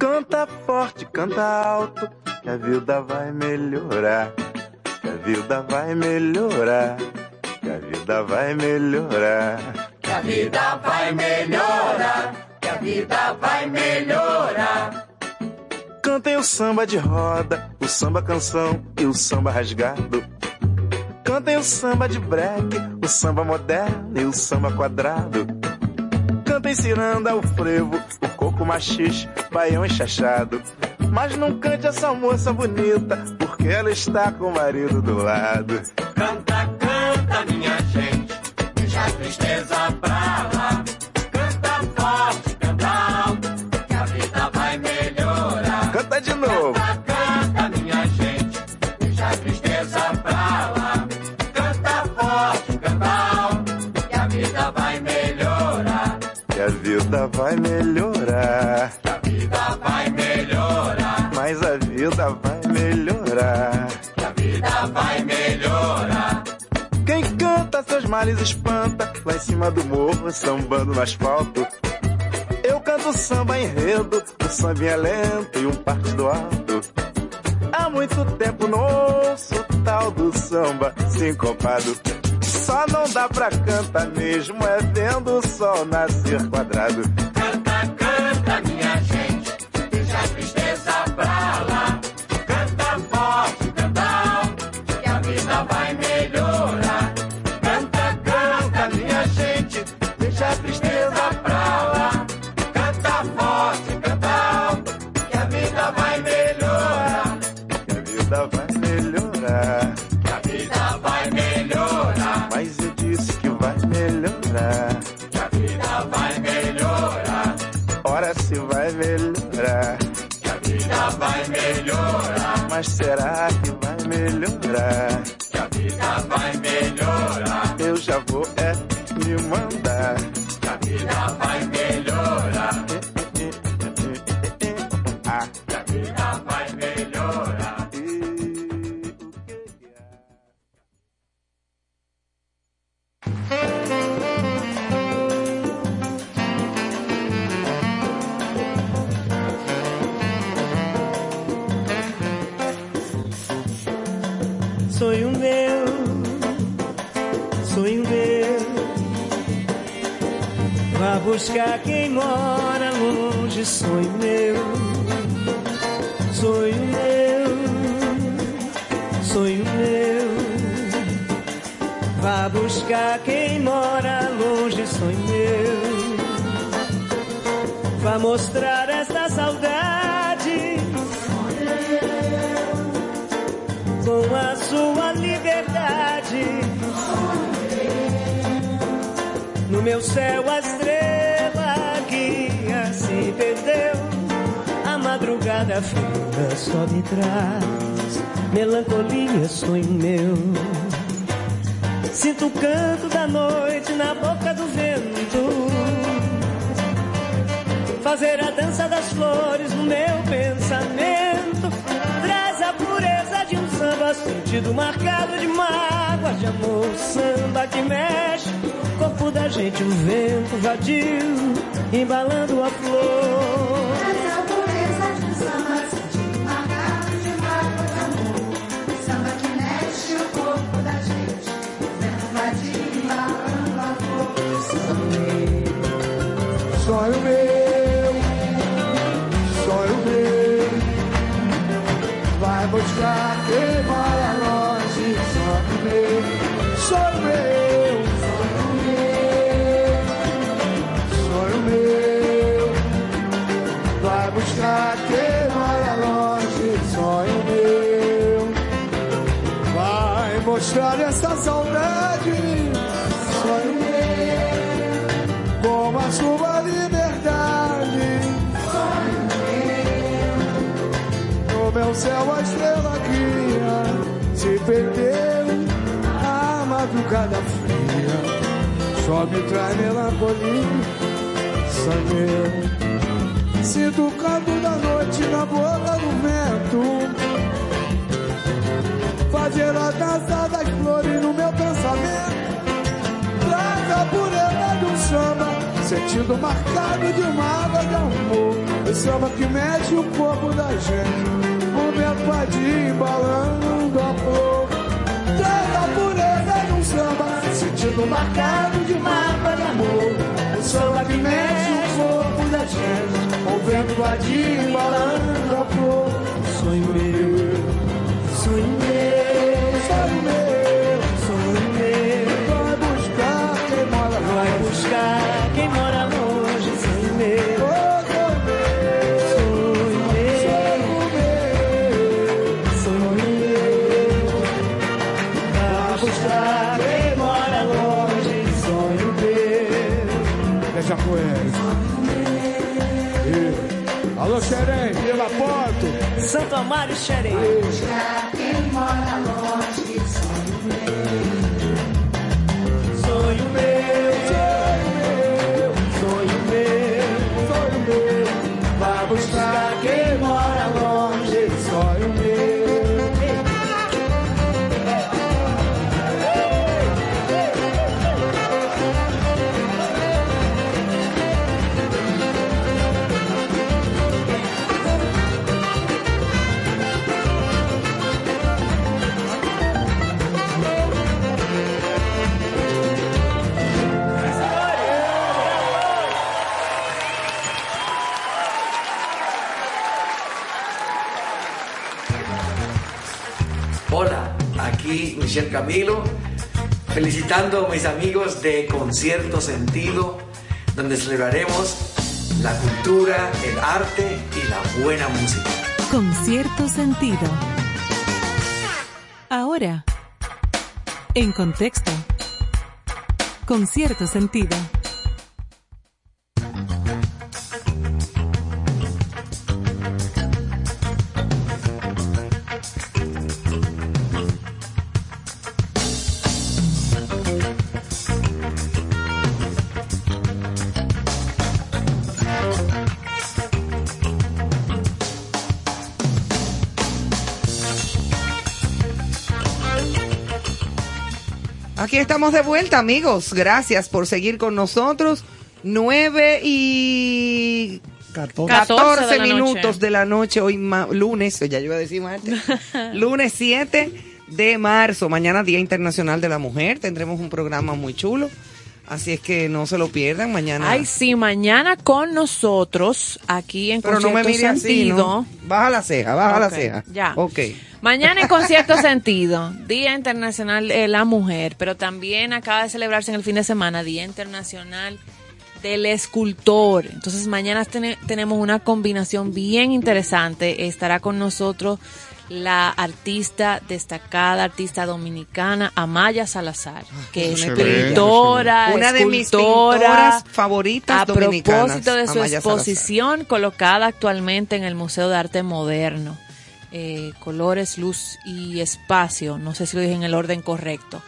Canta forte, canta alto, que a vida vai melhorar. Que a vida vai melhorar. Que a vida vai melhorar. Que a vida vai melhorar, que a vida vai melhorar. Cantem o samba de roda, o samba canção e o samba rasgado. Cantem o samba de break, o samba moderno e o samba quadrado. Cantem ciranda, o frevo, o coco machixe, baião enxachado. Mas não cante essa moça bonita, porque ela está com o marido do lado. Canta, canta, minha gente, deixa a tristeza vai melhorar. Que a vida vai melhorar. Mas a vida vai melhorar. Que a vida vai melhorar. Quem canta seus males espanta, lá em cima do morro, sambando no asfalto. Eu canto samba enredo, o samba é lento e um partido alto. Há muito tempo não ouço tal do samba sincopado. Só não dá pra cantar mesmo, é vendo o sol nascer quadrado da minha será que buscar quem mora longe, sonho meu. Sonho meu, sonho meu. Vá buscar quem mora longe, sonho meu. Vá mostrar esta saudade com a sua liberdade. No meu céu a estrela madrugada fria só me traz melancolia, sonho meu. Sinto o canto da noite na boca do vento. Fazer a dança das flores no meu pensamento. Traz a pureza de um samba, sentido marcado de mágoa, de amor. Samba que mexe, corpo da gente, o vento vadio, embalando a flor. soy humilde. Madrugada fria só me traz melancolia. Sonhei, sinto o canto da noite na boca do vento. Fazer a dança das flores no meu pensamento. Traz a pureza um samba, sentido marcado de mágoa de amor. O samba que mexe o corpo da gente, o vento vadio embalando a flor. Traz a pureza sentido marcado de mágoa de amor. O samba que mexe o corpo da gente, o vento vadio embalando a flor. Sonho meu, sonho meu, Santo Amaro e Xerém. Quem mora longe, Michel Camilo, felicitando a mis amigos de Concierto Sentido, donde celebraremos la cultura, el arte y la buena música. Con cierto sentido. Ahora, en contexto. Con cierto sentido. Aquí estamos de vuelta, amigos. Gracias por seguir con nosotros. 9 y 14. 14 de la minutos noche. de la noche, hoy ma- lunes, ya yo iba a decir martes, lunes 7 de marzo, mañana Día Internacional de la Mujer, tendremos un programa muy chulo, así es que no se lo pierdan, mañana. Ay, sí, mañana con nosotros, aquí en Pero no me Concierto mire así, Sentido. ¿no? Baja la ceja, baja la ceja. ya. Ok. Mañana en Concierto Sentido, Día Internacional de la Mujer, pero también acaba de celebrarse en el fin de semana Día Internacional del Escultor. Entonces mañana tene- tenemos una combinación bien interesante. Estará con nosotros la artista destacada, artista dominicana, Amaya Salazar, que es pintora, Una de mis escultora, pintoras favoritas a dominicanas, propósito de su Amaya Salazar. exposición colocada actualmente en el Museo de Arte Moderno. Eh, colores, luz y espacio, no sé si lo dije en el orden correcto,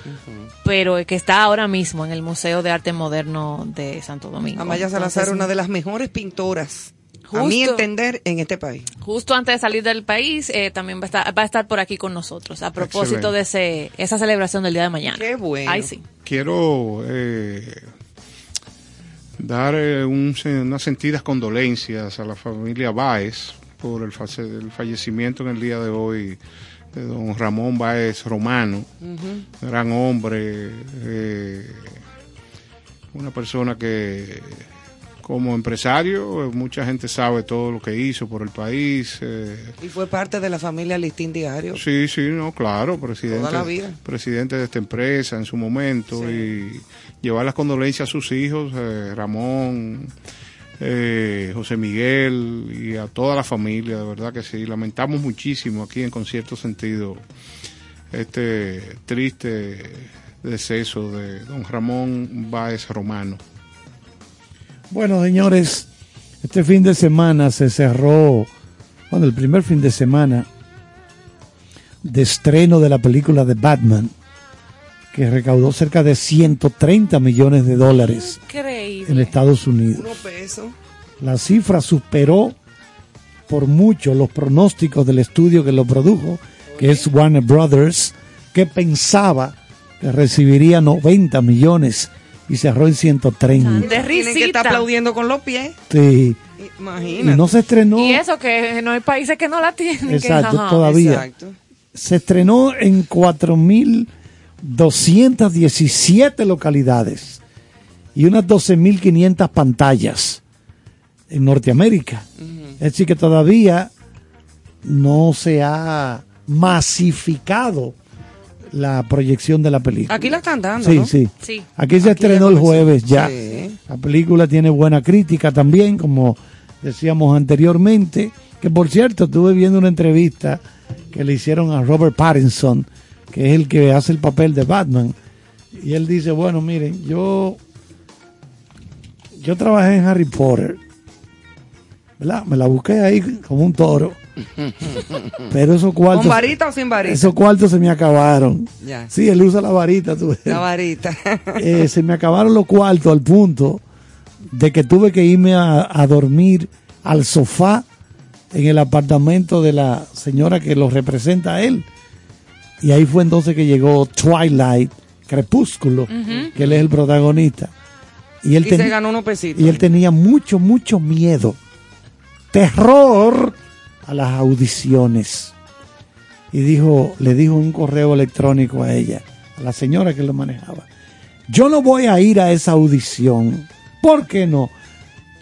pero que está ahora mismo en el Museo de Arte Moderno de Santo Domingo. Amaya Salazar, Entonces, una de las mejores pintoras, a mi entender, en este país. Justo antes de salir del país, eh, también va a, estar, va a estar por aquí con nosotros, a propósito de ese, esa celebración del día de mañana. Qué bueno. Ay, sí. Quiero eh, dar eh, un unas sentidas condolencias a la familia Báez por el, fallecimiento en el día de hoy de don Ramón Báez Romano, gran hombre, eh, una persona que como empresario, eh, mucha gente sabe todo lo que hizo por el país. eh, Y fue parte de la familia Listín Diario. Sí, sí, no, claro, presidente, Toda la vida. presidente de esta empresa en su momento y llevar las condolencias a sus hijos, eh, Ramón, eh, José Miguel y a toda la familia, de verdad que sí, lamentamos muchísimo aquí en concierto sentido este triste deceso de don Ramón Báez Romano. Bueno, señores, este fin de semana se cerró, bueno, el primer fin de semana de estreno de la película de Batman, que recaudó cerca de 130 millones de dólares Increíble. En Estados Unidos. La cifra superó por mucho los pronósticos del estudio que lo produjo, que es Warner Brothers, que pensaba que recibiría 90 millones y cerró en 130. De Tienen que estar aplaudiendo con los pies. Sí. Y Imagínate. no se estrenó. Y eso que no hay países que no la tienen. que- Exacto, ajá. todavía. Exacto. Se estrenó en 4.217 localidades y unas 12.500 pantallas en Norteamérica. Es decir, que todavía no se ha masificado la proyección de la película. Aquí la están dando, Sí, ¿no? sí. Sí. Aquí se Aquí estrenó el jueves ya. Sí. La película tiene buena crítica también, como decíamos anteriormente. Que por cierto, estuve viendo una entrevista que le hicieron a Robert Pattinson, que es el que hace el papel de Batman. Y él dice, bueno, miren, yo, yo trabajé en Harry Potter. ¿Verdad? Me la busqué ahí como un toro. Pero esos cuartos... ¿Con varita o sin varita? Esos cuartos se me acabaron. Ya. Sí, él usa la varita. tú ves. La varita. Eh, se me acabaron los cuartos al punto de que tuve que irme a, a dormir al sofá en el apartamento de la señora que lo representa a él. Y ahí fue entonces que llegó Twilight, Crepúsculo, que él es el protagonista. Y él, y se teni- ganó unos pesitos. y él tenía mucho, mucho miedo, terror a las audiciones. Y dijo, le dijo un correo electrónico a ella, a la señora que lo manejaba. Yo no voy a ir a esa audición. ¿Por qué no?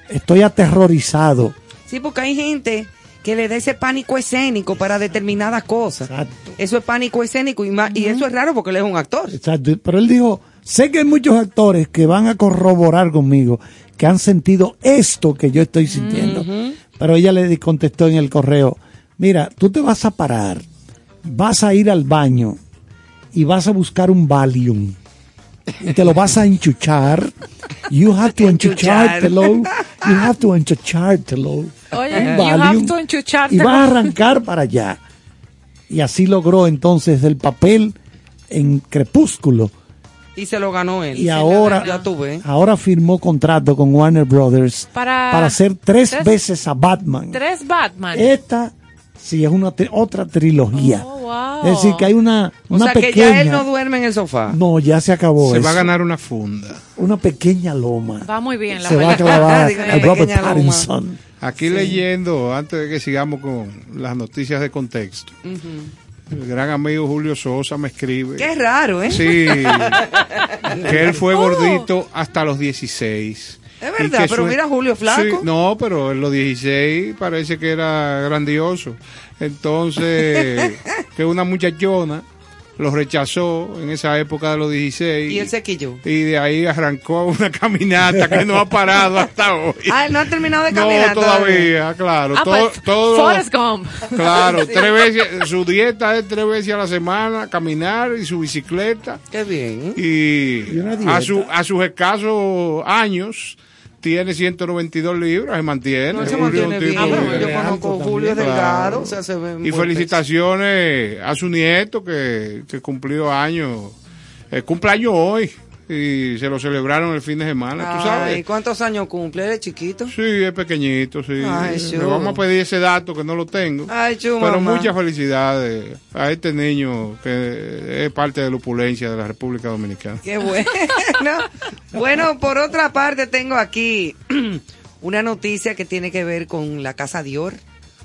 Estoy aterrorizado. Sí, porque hay gente que le da ese pánico escénico para determinadas cosas. Eso es pánico escénico y, y eso es raro porque él es un actor. Exacto. Pero él dijo, sé que hay muchos actores que van a corroborar conmigo, que han sentido esto que yo estoy sintiendo. Pero ella le contestó en el correo, mira, tú te vas a parar, vas a ir al baño y vas a buscar un Valium. Y te lo vas a enchuchar. You have to enchuchártelo. You have to enchuchártelo. Oye, Un you have Valium. to enchucharte. Y vas a arrancar para allá. Y así logró entonces el papel en Crepúsculo. Y se lo ganó él. Y ahora, Ya tuve. ahora firmó contrato con Warner Brothers Para- hacer tres, tres- veces a Batman. Tres Batman. Esta sí es una tri- otra trilogía. Oh, Es decir, que hay una, O una que pequeña... ya él no duerme en el sofá. No, ya se acabó Se eso. va a ganar una funda. Una pequeña loma. Va muy bien la Se va a clavar al Robert loma. Pattinson. Aquí Sí. leyendo, antes de que sigamos con las noticias de contexto, el gran amigo Julio Sosa me escribe. Qué raro, ¿eh? Sí, que él fue Oh. gordito hasta los 16. Es verdad, pero su- mira Julio flaco. Sí, no, pero en los 16 parece que era grandioso. Entonces, que una muchachona lo rechazó en esa época de los 16. Y él se quilló. Y de ahí arrancó una caminata que no ha parado hasta hoy. Ah, no ha terminado de No, caminar todavía, claro. Ah, todo, pues, todo- Forrest Gump. Claro, tres veces, su dieta es tres veces a la semana, caminar y su bicicleta. Qué bien. Y dieta. a, su, a sus escasos años tiene 192 libras, se mantiene. No se mantiene bien. Ah, pero yo conozco a Julio es Claro. delgado, o sea, se ve en Y felicitaciones a su nieto que, que cumplió años, eh, cumpleaños hoy y se lo celebraron el fin de semana, tú sabes. Ay, ¿cuántos años cumple? ¿Él es chiquito? Sí, es pequeñito, sí. Ay, Le vamos a pedir ese dato que no lo tengo. Ay, chu, Pero mamá. muchas felicidades a este niño que es parte de la opulencia de la República Dominicana. Qué bueno. bueno, por otra parte tengo aquí una noticia que tiene que ver con la Casa Dior,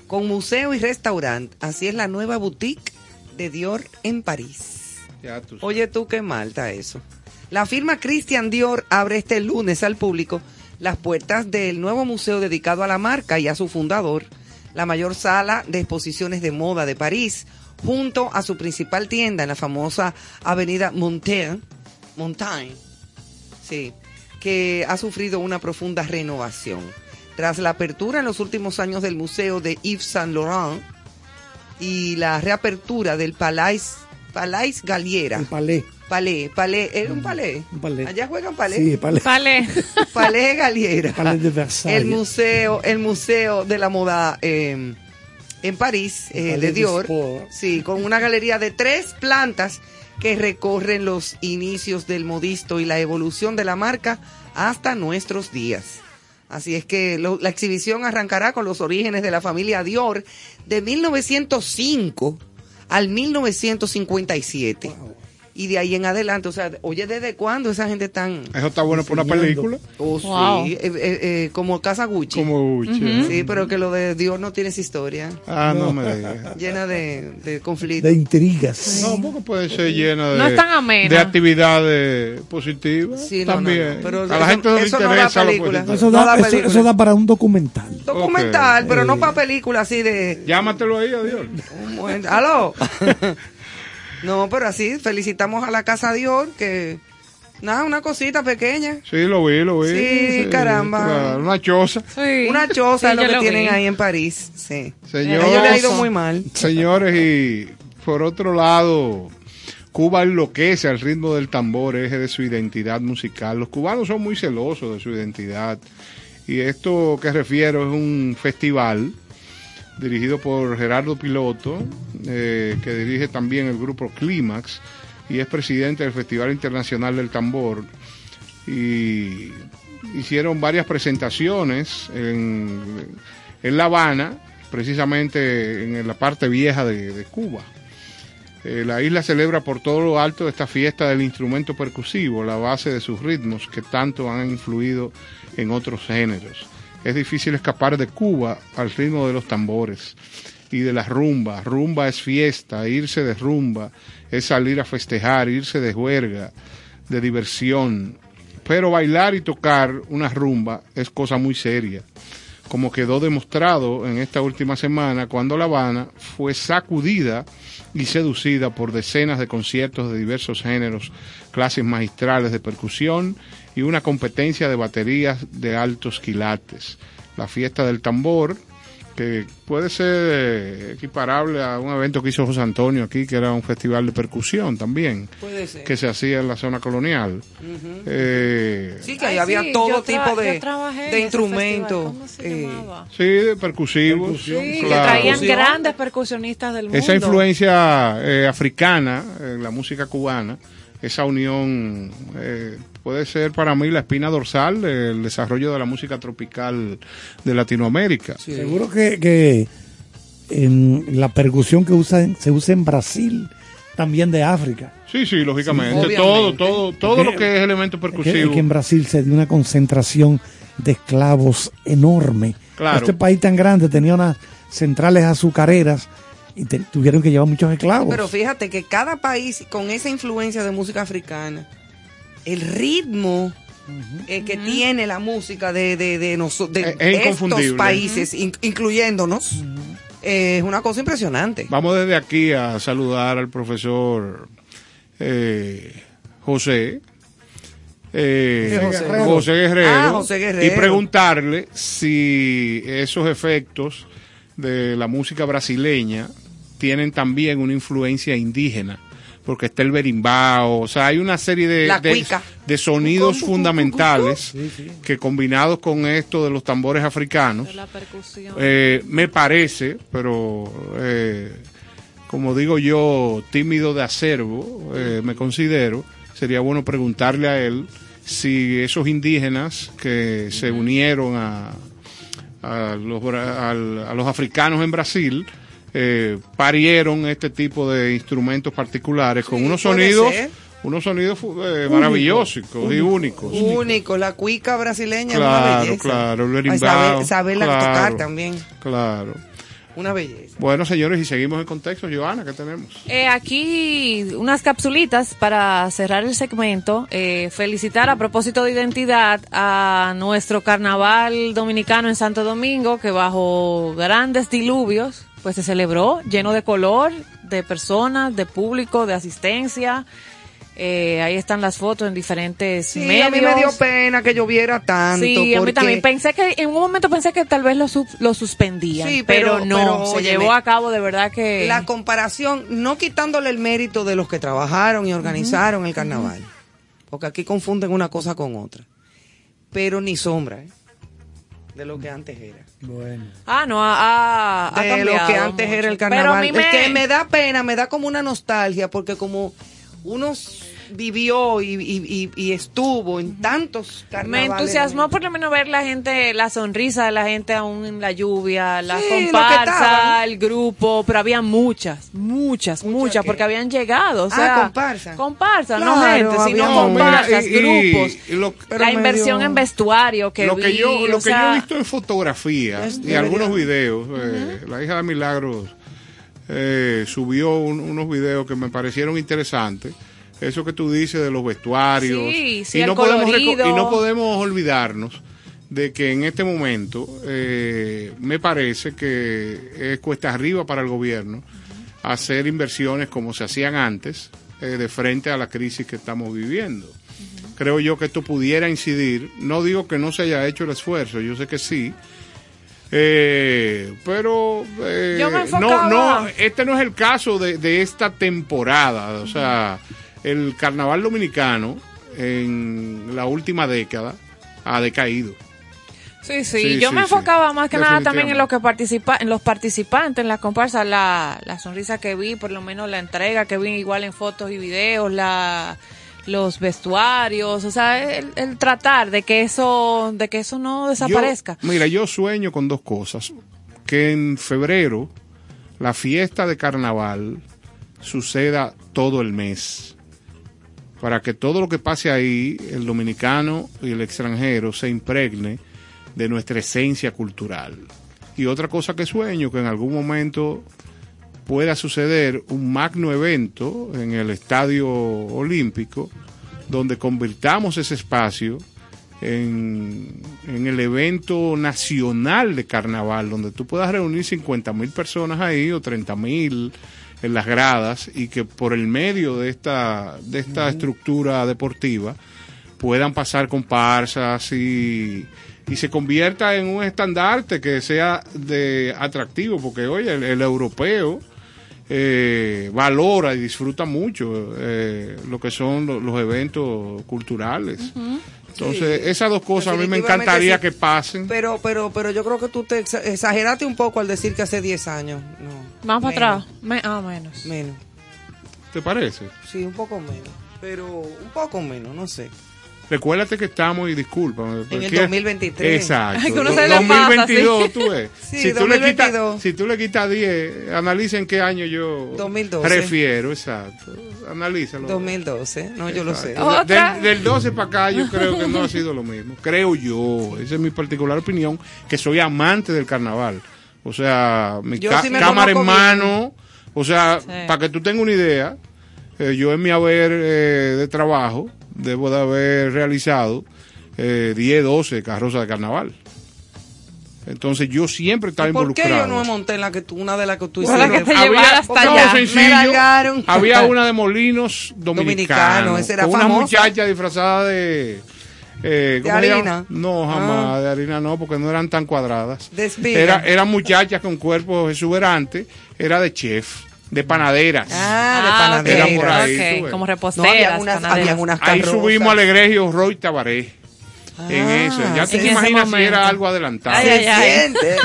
con museo y restaurante. Así es la nueva boutique de Dior en París. Ya tú sabes. Oye tú, qué mal está eso. La firma Christian Dior abre este lunes al público las puertas del nuevo museo dedicado a la marca y a su fundador, la mayor sala de exposiciones de moda de París, junto a su principal tienda en la famosa avenida Montaigne, Montaigne, que ha sufrido una profunda renovación. Tras la apertura en los últimos años del museo de Yves Saint Laurent y la reapertura del Palais, Palais Galliera, El palé. Palais, Palais, ¿era un palais? Un palé. Allá juegan palais. Sí, palé. Vale. Palais Galliera. Palais de Versalles. El museo, el museo de la moda eh, en París, eh, de de Dior. Sport. Sí, con una galería de tres plantas que recorren los inicios del modisto y la evolución de la marca hasta nuestros días. Así es que lo- la exhibición arrancará con los orígenes de la familia Dior de 1905 al 1957. Y de ahí en adelante, o sea, oye, ¿desde cuándo esa gente tan... Eso está bueno por una película. Oh, Wow. sí, eh, eh, eh, como Casa Gucci. Como Gucci. Sí, pero que lo de Dios no tiene esa historia. Ah, no, me digas. Llena de, de De conflictos. intrigas. No, porque puede ser llena de, No es tan amena. de actividades positivas. Sí, no, también. no, no, pero a la eso- gente no le eso no da interesa lo película. Eso No da, da eso, película. eso da para un documental. Documental, Ok. pero no Eh. para película así de... Llámatelo ahí, adiós. ¿Aló? no, pero así, felicitamos a la Casa Dior, que... Nada, una cosita pequeña. Sí, lo vi, lo vi. Sí, caramba. claro, una choza. Sí. Una choza Sí, es lo que lo tienen vi. ahí en París. Sí. Señor- A ellos le ha ido muy mal. Señores, y por otro lado, Cuba enloquece al ritmo del tambor, eje de su identidad musical. Los cubanos son muy celosos de su identidad. Y esto que refiero es un festival dirigido por Gerardo Piloto, eh, que dirige también el grupo Clímax y es presidente del Festival Internacional del Tambor. Y hicieron varias presentaciones en, La Habana, precisamente en la parte vieja de, de Cuba. Eh, la isla celebra por todo lo alto esta fiesta del instrumento percusivo, la base de sus ritmos que tanto han influido en otros géneros. Es difícil escapar de Cuba al ritmo de los tambores y de las rumbas. Rumba es fiesta, irse de rumba es salir a festejar, irse de juerga, de diversión. Pero bailar y tocar una rumba es cosa muy seria como quedó demostrado en esta última semana cuando La Habana fue sacudida y seducida por decenas de conciertos de diversos géneros, clases magistrales de percusión y una competencia de baterías de altos quilates. La fiesta del tambor, que puede ser eh, equiparable a un evento que hizo José Antonio aquí, que era un festival de percusión también, Puede ser. que se hacía en la zona colonial. Eh, Sí, que Ay, ahí había sí, todo tipo de, de instrumentos. festival. ¿Cómo se eh, llamaba? sí, de percusivos. Sí, que traían Percusión. grandes percusionistas del mundo. Esa influencia eh, africana en la música cubana, esa unión eh, puede ser para mí la espina dorsal del desarrollo de la música tropical de Latinoamérica. Seguro que, que en la percusión que usa, se usa en Brasil, también de África. Sí, sí, lógicamente. Sí, todo, todo, todo lo que es elemento Es que, percusivo. es que en Brasil se dio una concentración de esclavos enorme. Claro. Este país tan grande tenía unas centrales azucareras y te- tuvieron que llevar muchos esclavos. Pero fíjate que cada país con esa influencia de música africana, el ritmo eh, que tiene la música de, de, de, noso- de Es- es estos países, in- incluyéndonos, eh, es una cosa impresionante. Vamos desde aquí a saludar al profesor eh, José. eh, Ah, José Guerrero. y preguntarle si esos efectos de la música brasileña tienen también una influencia indígena, porque está el berimbau, o sea, hay una serie de, de- sonidos fundamentales que combinados con esto de los tambores africanos, La percusión. eh, me parece, pero eh, como digo yo, tímido de acervo, eh, me considero, sería bueno preguntarle a él si esos indígenas que se unieron a, a, los, al- a los africanos en Brasil, eh, parieron este tipo de instrumentos particulares con unos sonidos, ser. unos sonidos eh, maravillosos y únicos. Único, la cuica brasileña es una Claro, belleza. claro, Ay, saber- saberla claro. tocar también, Claro. una belleza. Bueno, señores, y seguimos en contexto. Joana, ¿qué tenemos? Eh, aquí unas capsulitas para cerrar el segmento. Eh, felicitar a propósito de identidad a nuestro carnaval dominicano en Santo Domingo, que bajo grandes diluvios, pues se celebró lleno de color, de personas, de público, de asistencia. Eh, ahí están las fotos en diferentes Sí, medios. a mí me dio pena que lloviera tanto. Sí, a mí también. Pensé que en un momento pensé que tal vez lo, lo suspendían, Sí, pero, pero- no, pero, se óyeme, llevó a cabo de verdad que... La comparación, no quitándole el mérito de los que trabajaron y organizaron el carnaval, porque aquí confunden una cosa con otra, pero ni sombra ¿eh? De lo que antes era. Bueno. Ah, no, ha, ha de lo que antes mucho. era el Pero a carnaval. Es me... que me da pena, me da como una nostalgia, porque como uno s- vivió y, y- y- y estuvo en tantos Me carnavales. entusiasmó por lo menos ver la gente, la sonrisa de la gente aún en la lluvia, la Sí, comparsa, el grupo, pero había muchas, muchas, muchas, porque habían llegado, o Ah, sea, comparsa. comparsa, no gente, sino No, comparsas, mira, y- y- grupos, y lo- la inversión en vestuario que lo que vi, yo, lo que yo he visto en fotografías y algunos videos, eh, la hija de Milagros eh, subió un- unos videos que me parecieron interesantes. Eso que tú dices de los vestuarios. Sí, sí, y, no podemos y no podemos olvidarnos de que en este momento eh, me parece que es cuesta arriba para el gobierno hacer inversiones como se hacían antes eh, de frente a la crisis que estamos viviendo creo yo que esto pudiera incidir. No digo que no se haya hecho el esfuerzo, yo sé que sí. Eh, pero eh, Yo me no, no, este no es el caso de, de esta temporada. O sea, el carnaval dominicano en la última década ha decaído. Sí, sí, Sí, yo sí, me sí. enfocaba más que nada también en lo que participa, en los participantes, en las comparsas, la, la sonrisa que vi, por lo menos la entrega que vi igual en fotos y videos, la los vestuarios, o sea, el, el tratar de que eso, de que eso no desaparezca. Yo- mira, yo sueño con dos cosas. Que en febrero la fiesta de carnaval suceda todo el mes. Para que todo lo que pase ahí, el dominicano y el extranjero, se impregne de nuestra esencia cultural. Y otra cosa que sueño, que en algún momento pueda suceder un magno evento en el Estadio Olímpico, donde convirtamos ese espacio en, en el evento nacional de carnaval, donde tú puedas reunir 50 mil personas ahí o 30 mil en las gradas y que por el medio de esta, de esta estructura deportiva puedan pasar comparsas y, y se convierta en un estandarte que sea de atractivo, porque oye, el, el europeo eh, valora y disfruta mucho eh, lo que son lo- los eventos culturales. Entonces, Sí, esas dos cosas a mí me encantaría sí. que pasen. Pero, pero, pero yo creo que tú te exa- exageraste un poco al decir que hace 10 años. No. Más para atrás, Me- ah, menos. Menos. ¿Te parece? Sí, un poco menos. Pero un poco menos, no sé. Recuérdate que estamos, y discúlpame. En el porque- 2023. Exacto. Ay, que uno se le 2022, pasa, sí. tú ves. Sí, si, tú le 2022. quitas, si tú le quitas 10, analiza en qué año yo 2012. refiero, exacto. Analízalo. 2012, no, yo lo sé. Exacto. Del, del 12 para acá yo creo que no ha sido lo mismo. Creo yo. Esa es mi particular opinión, que soy amante del carnaval. O sea, mi sí cámara en mano. O sea, Sí. para que tú tengas una idea, eh, yo en mi haber eh, de trabajo debo de haber realizado eh, 10, 12 carrozas de carnaval. Entonces yo siempre estaba ¿Por qué involucrado. yo no me monté en la que tú, una de las que tú hiciste? había- no, sencillo. Me largaron. Había una de Molinos Dominicano, Dominicano. era con una famosa. muchacha disfrazada de. eh, ¿De ¿cómo se llama? harina? No, jamás Ah. de harina no, porque no eran tan cuadradas. Era, eran muchachas con cuerpos exuberantes, era de chef, de panaderas. Ah, de Era panaderas. por ahí, Ok, tú ves. como No, reposteras, había unas, panaderas. había unas Ahí subimos al egregio Roy Tabaré. en Ah, eso. Ya en te imaginas si era algo adelantado. Ay, ay, ay. Siente.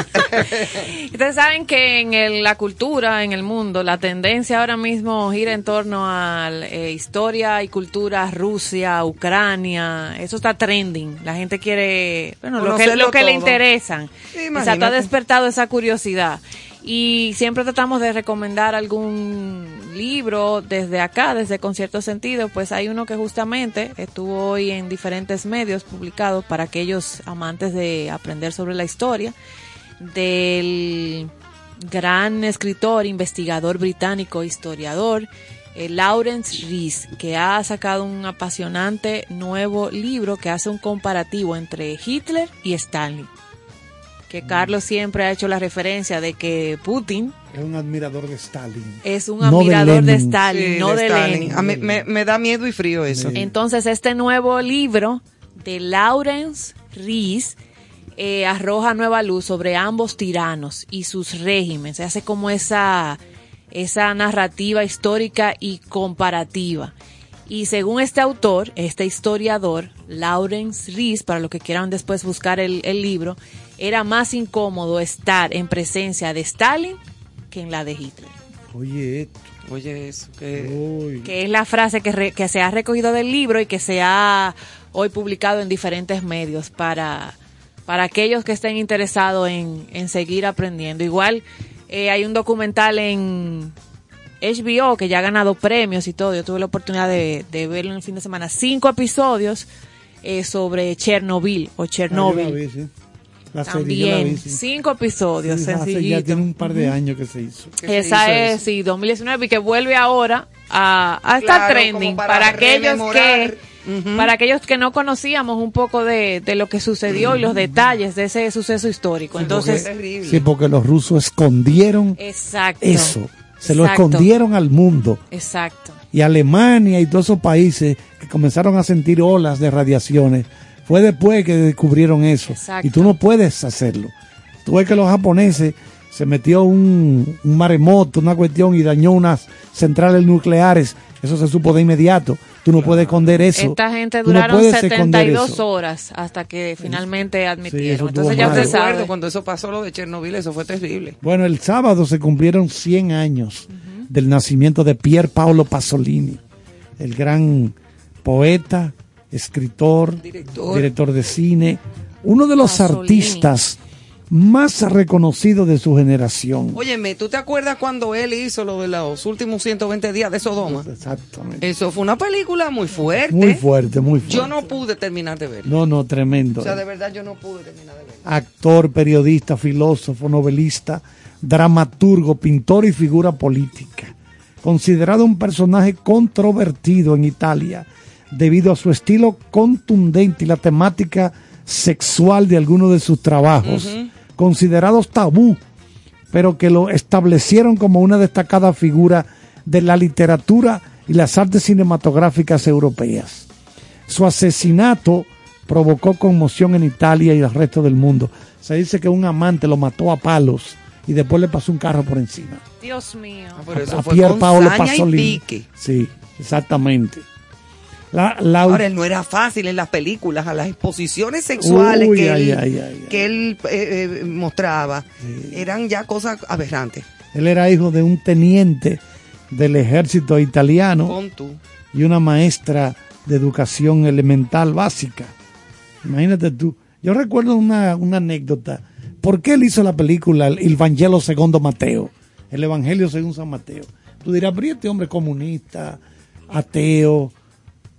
Ustedes saben que en el- la cultura, en el mundo, la tendencia ahora mismo gira en torno a eh, historia y cultura Rusia, Ucrania. Eso está trending. La gente quiere, bueno, lo que, lo que le interesan. Exacto, ha imagínate. despertado esa curiosidad. Y siempre tratamos de recomendar algún libro desde acá, desde Concierto Sentido. Pues hay uno que justamente estuvo hoy en diferentes medios publicados para aquellos amantes de aprender sobre la historia del gran escritor, investigador británico, historiador, eh, Lawrence Rees, que ha sacado un apasionante nuevo libro que hace un comparativo entre Hitler y Stalin. Que Carlos siempre ha hecho la referencia de que Putin Es un admirador de Stalin. es un No admirador de. Stalin, Sí, no de, Stalin. Lenin. A mí me, me da miedo y frío eso. Entonces, este nuevo libro de Lawrence Rees eh, arroja nueva luz sobre ambos tiranos y sus regímenes. Se hace como esa, esa narrativa histórica y comparativa. Y según este autor, este historiador, Lawrence Rees, para los que quieran después buscar el, el libro, era más incómodo estar en presencia de Stalin que en la de Hitler. Oye, esto. Oye, eso, que... Es la frase que, re- que se ha recogido del libro y que se ha hoy publicado en diferentes medios para, para aquellos que estén interesados en, en seguir aprendiendo. Igual eh, hay un documental en HBO que ya ha ganado premios y todo. Yo tuve la oportunidad de, de verlo en el fin de semana. Cinco episodios eh, sobre Chernobyl o Ah, Chernobyl. sí. La serie, También, vi, sí. cinco episodios, Sí, hace ya sencillito. tiene un par de años que se hizo. Esa es, sí, 2019 y que vuelve ahora a, a estar Claro, trending para para, aquellos que para aquellos que no conocíamos un poco de, de lo que sucedió y los detalles de ese suceso histórico. Entonces, Sí, porque los rusos escondieron exacto. eso. Se lo escondieron al mundo. Exacto. Y Alemania y todos esos países que comenzaron a sentir olas de radiaciones, fue después que descubrieron eso. Exacto. Y tú no puedes hacerlo. Tú ves que los japoneses se metió un, un maremoto, una cuestión y dañó unas centrales nucleares. Eso se supo de inmediato. Tú no puedes esconder eso. Esta gente no duraron esconder 72 eso. horas hasta que finalmente admitieron. Entonces ya usted sabe. Cuando eso pasó lo de Chernobyl, eso fue terrible. Bueno, el sábado se cumplieron 100 años del nacimiento de Pier Paolo Pasolini, el gran poeta, escritor, Director. director de cine, uno de los Pasolini. artistas más reconocidos de su generación. Óyeme, ¿tú te acuerdas cuando él hizo lo de los últimos 120 días de Sodoma? Exactamente. Eso fue una película muy fuerte. Muy fuerte, muy fuerte. Yo no pude terminar de verla. No, no, tremendo. O sea, de verdad yo no pude terminar de verla. Actor, periodista, filósofo, novelista, dramaturgo, pintor y figura política. Considerado un personaje controvertido en Italia debido a su estilo contundente y la temática sexual de algunos de sus trabajos, considerados tabú, pero que lo establecieron como una destacada figura de la literatura y las artes cinematográficas europeas. Su asesinato provocó conmoción en Italia y el resto del mundo. Se dice que un amante lo mató a palos y después le pasó un carro por encima. Dios mío. Pero eso a fue Pier Paolo Pasolini. pique. Sí, exactamente. La, la- Ahora, él no era fácil en las películas, a las exposiciones sexuales Uy, que ay, él, ay, ay, que él eh, eh, mostraba. Eran ya cosas aberrantes. él era hijo de un teniente del ejército italiano y una maestra de educación elemental básica. Imagínate tú. Yo recuerdo una, una anécdota. ¿Por qué él hizo la película El Evangelio segundo Mateo? El Evangelio según San Mateo. Tú dirás, pero ¿y este hombre comunista, ateo,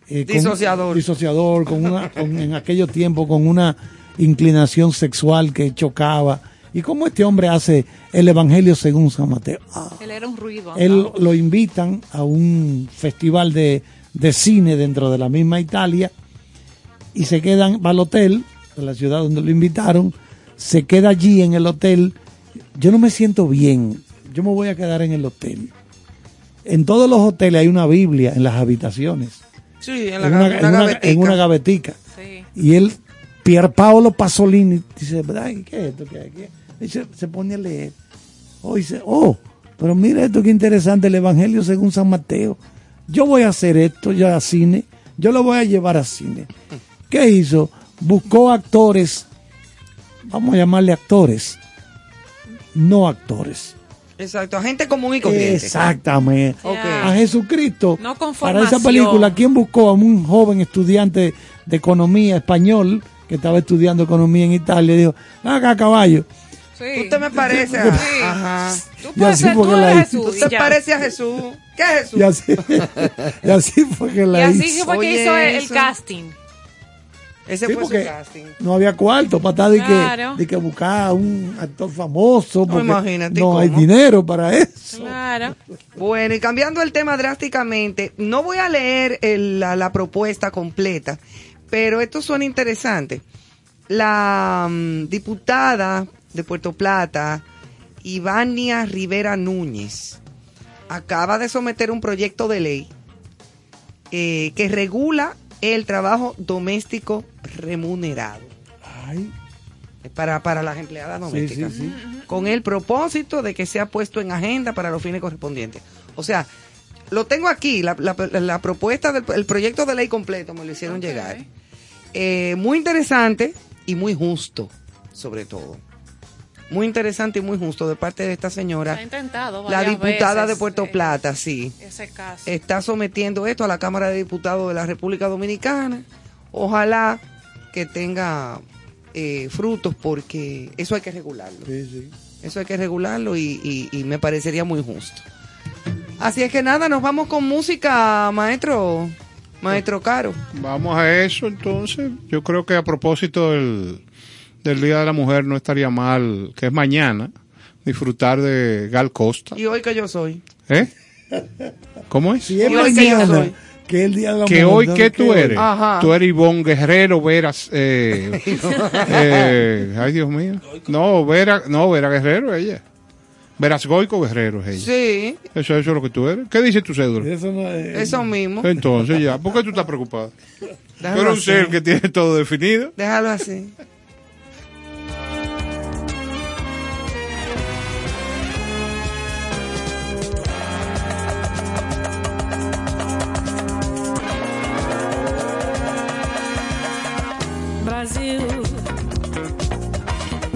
eh, con- Disociador. disociador, con una, con- en aquellos tiempos con una inclinación sexual que chocaba. ¿Y cómo este hombre hace el Evangelio según San Mateo? Ah, Él era un ruido. él lo invitan a un festival de, de cine dentro de la misma Italia y se quedan, va al hotel de la ciudad donde lo invitaron, se queda allí en el hotel. Yo no me siento bien, yo me voy a quedar en el hotel. En todos los hoteles hay una Biblia en las habitaciones, Sí, en, la, en una, ga- en una- gavetica. en una gavetica. Sí. Y él, Pier Paolo Pasolini, dice, "Ay, ¿qué es esto? ¿Qué es? ¿Qué es?". Y se, se pone a leer. Oh, dice, oh, pero mira esto qué interesante, el Evangelio según San Mateo. Yo voy a hacer esto ya a cine, yo lo voy a llevar a cine. ¿Qué hizo? Buscó actores, vamos a llamarle actores, no actores. Exacto, a gente común y corriente. Exactamente. Ok. A Jesucristo. No con Para esa película, ¿quién buscó a un joven estudiante de economía español que estaba estudiando economía en Italia? Y dijo, acá caballo. Sí. Usted me parece a... Ajá. Tú Y puedes así ser, fue tú que la. Jesús. y Usted ya. parece a Jesús. ¿Qué es Jesús? Y así, y así fue que Y la así hizo. fue que Oye, hizo el, el eso. casting. Ese Sí, fue porque su casting. no había cuarto para estar de, que, de que buscar a un actor famoso. Porque imagínate no hay dinero para eso. Claro. Bueno, y cambiando el tema drásticamente, no voy a leer el- la, la propuesta completa, pero esto suena interesante. La mm, diputada de Puerto Plata, Ivania Rivera Núñez, acaba de someter un proyecto de ley eh, que regula el trabajo doméstico remunerado Ay, para, para las empleadas domésticas sí, sí. con el propósito de que sea puesto en agenda para los fines correspondientes. O sea, lo tengo aquí, la, la- la propuesta del el proyecto de ley completo me lo hicieron llegar. Eh, muy interesante y muy justo, sobre todo. Muy interesante y muy justo de parte de esta Se señora, ha intentado la diputada veces, de Puerto eh, Plata, sí. Ese caso. Está sometiendo esto a la Cámara de Diputados de la República Dominicana. Ojalá que tenga eh, frutos porque eso hay que regularlo. Sí, sí. Eso hay que regularlo y, y- y me parecería muy justo. Así es que nada, nos vamos con música, maestro, maestro Caro. Vamos a eso entonces. Yo creo que a propósito del, del Día de la Mujer no estaría mal, que es mañana, disfrutar de Gal Costa. Y hoy que yo soy. ¿Eh? ¿Cómo es? Si es que mañana, que el día de la Que mujer, hoy, ¿qué tú hoy? eres? Ajá. Tú eres Ivonne Guerrero, Veras. Eh, eh, ay, Dios mío. No, Vera, no, Vera Guerrero, ella. Veras Goico Guerrero es ella. Sí, Eso, eso es lo que tú eres. ¿Qué dice tu cédula? Eso no es- eso mismo. Entonces ya, ¿por qué tú estás preocupado? Tú Déjalo eres un así. ser que tiene todo definido. Déjalo así.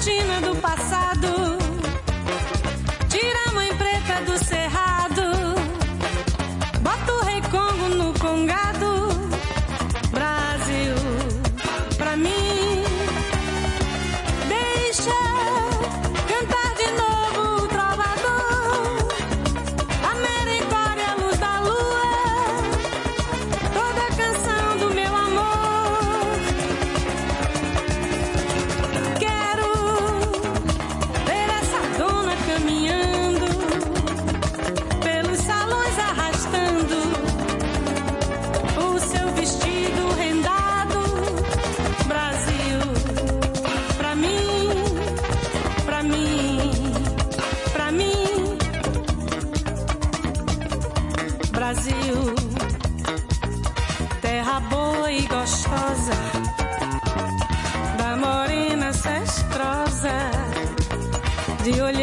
cortina do passado. Tira a mãe preta do cerrado. Bota o rei Congo no congado. Brasil, pra mim. Deixa Radio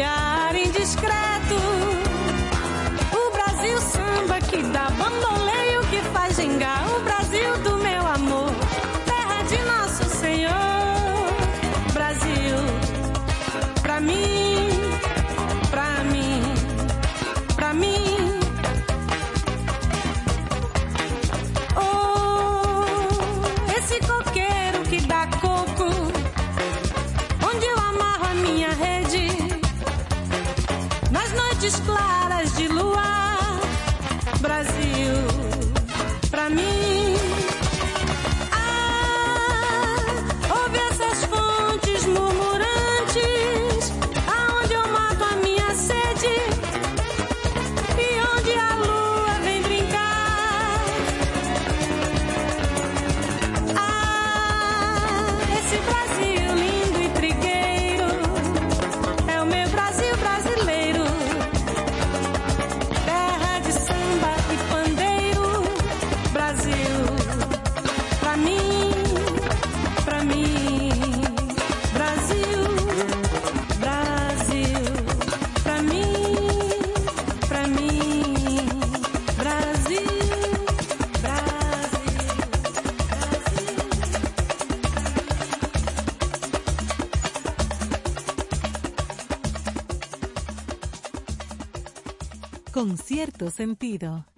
rápido.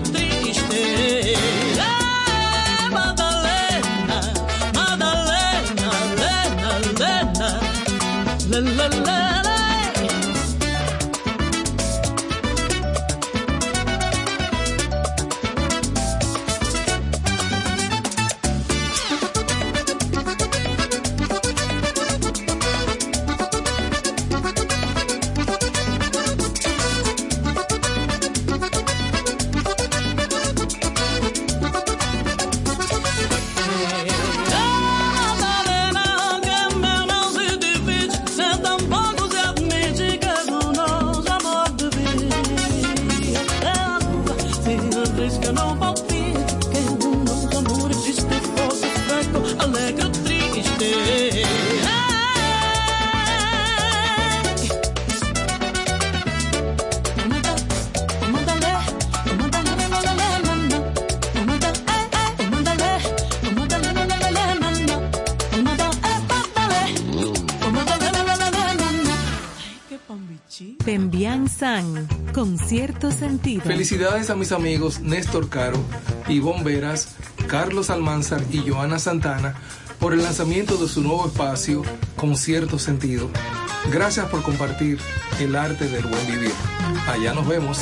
Felicidades a mis amigos Néstor Caro, Ivonne Veras, Carlos Almanzar y Joana Santana por el lanzamiento de su nuevo espacio con cierto sentido. Gracias por compartir el arte del buen vivir. Allá nos vemos.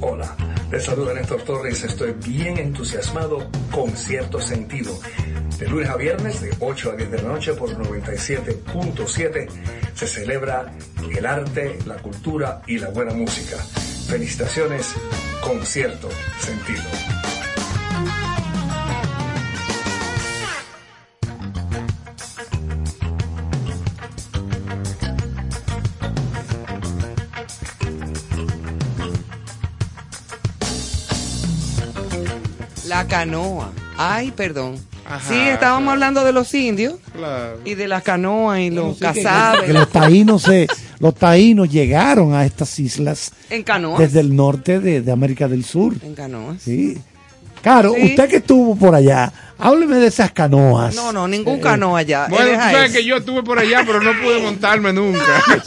Hola, les saluda Néstor Torres. Estoy bien entusiasmado con cierto sentido. De lunes a viernes, de 8 a 10 de la noche por 97.7, se celebra el arte, la cultura y la buena música. Felicitaciones con cierto sentido. La canoa. Ay, perdón. Ajá, sí, estábamos claro. hablando de los indios Claro. y de las canoas y los Sí, que- que los taínos se, los taínos llegaron a estas islas En canoas. desde el norte de, de América del Sur. En canoas. Sí. Claro, Sí. usted que estuvo por allá, hábleme de esas canoas. No, no, ningún Eh, canoa allá. Bueno, tú sabes que yo estuve por allá, pero no pude montarme nunca.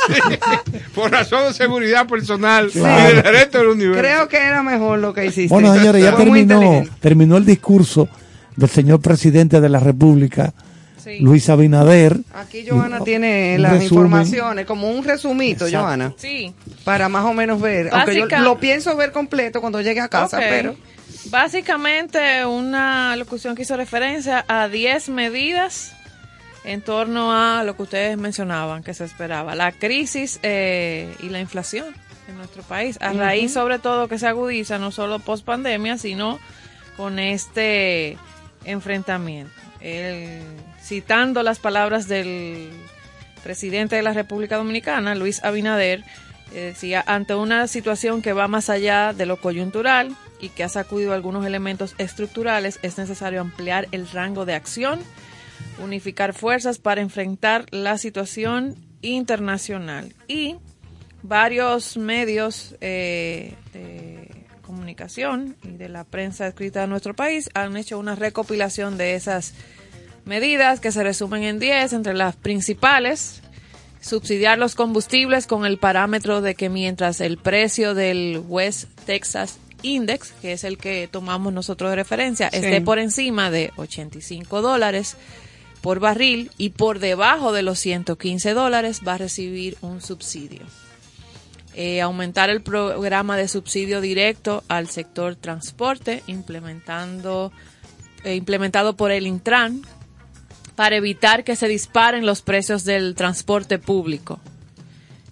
Sí. Por razón de seguridad personal Claro. y del resto del universo. Creo que era mejor lo que hiciste. Bueno, señores, ya Fue terminó, terminó el discurso del señor presidente de la República, Luis Abinader. Aquí Joana Un- tiene las resumen. informaciones, como un resumito, Exacto. Joana. Sí. Para más o menos ver. Aunque yo lo pienso ver completo cuando llegue a casa, pero. Básicamente una locución que hizo referencia a 10 medidas en torno a lo que ustedes mencionaban que se esperaba, la crisis eh, y la inflación en nuestro país, a raíz sobre todo que se agudiza no solo post pandemia, sino con este enfrentamiento. Él, citando las palabras del presidente de la República Dominicana, Luis Abinader, eh, decía, ante una situación que va más allá de lo coyuntural y que ha sacudido algunos elementos estructurales, es necesario ampliar el rango de acción, unificar fuerzas para enfrentar la situación internacional. Y varios medios eh, de comunicación y de la prensa escrita de nuestro país han hecho una recopilación de esas medidas que se resumen en 10, entre las principales, subsidiar los combustibles con el parámetro de que mientras el precio del West Texas Index, que es el que tomamos nosotros de referencia, Sí. esté por encima de 85 dólares por barril y por debajo de los 115 dólares va a recibir un subsidio. Eh, aumentar el programa de subsidio directo al sector transporte, implementando eh, implementado por el Intran para evitar que se disparen los precios del transporte público.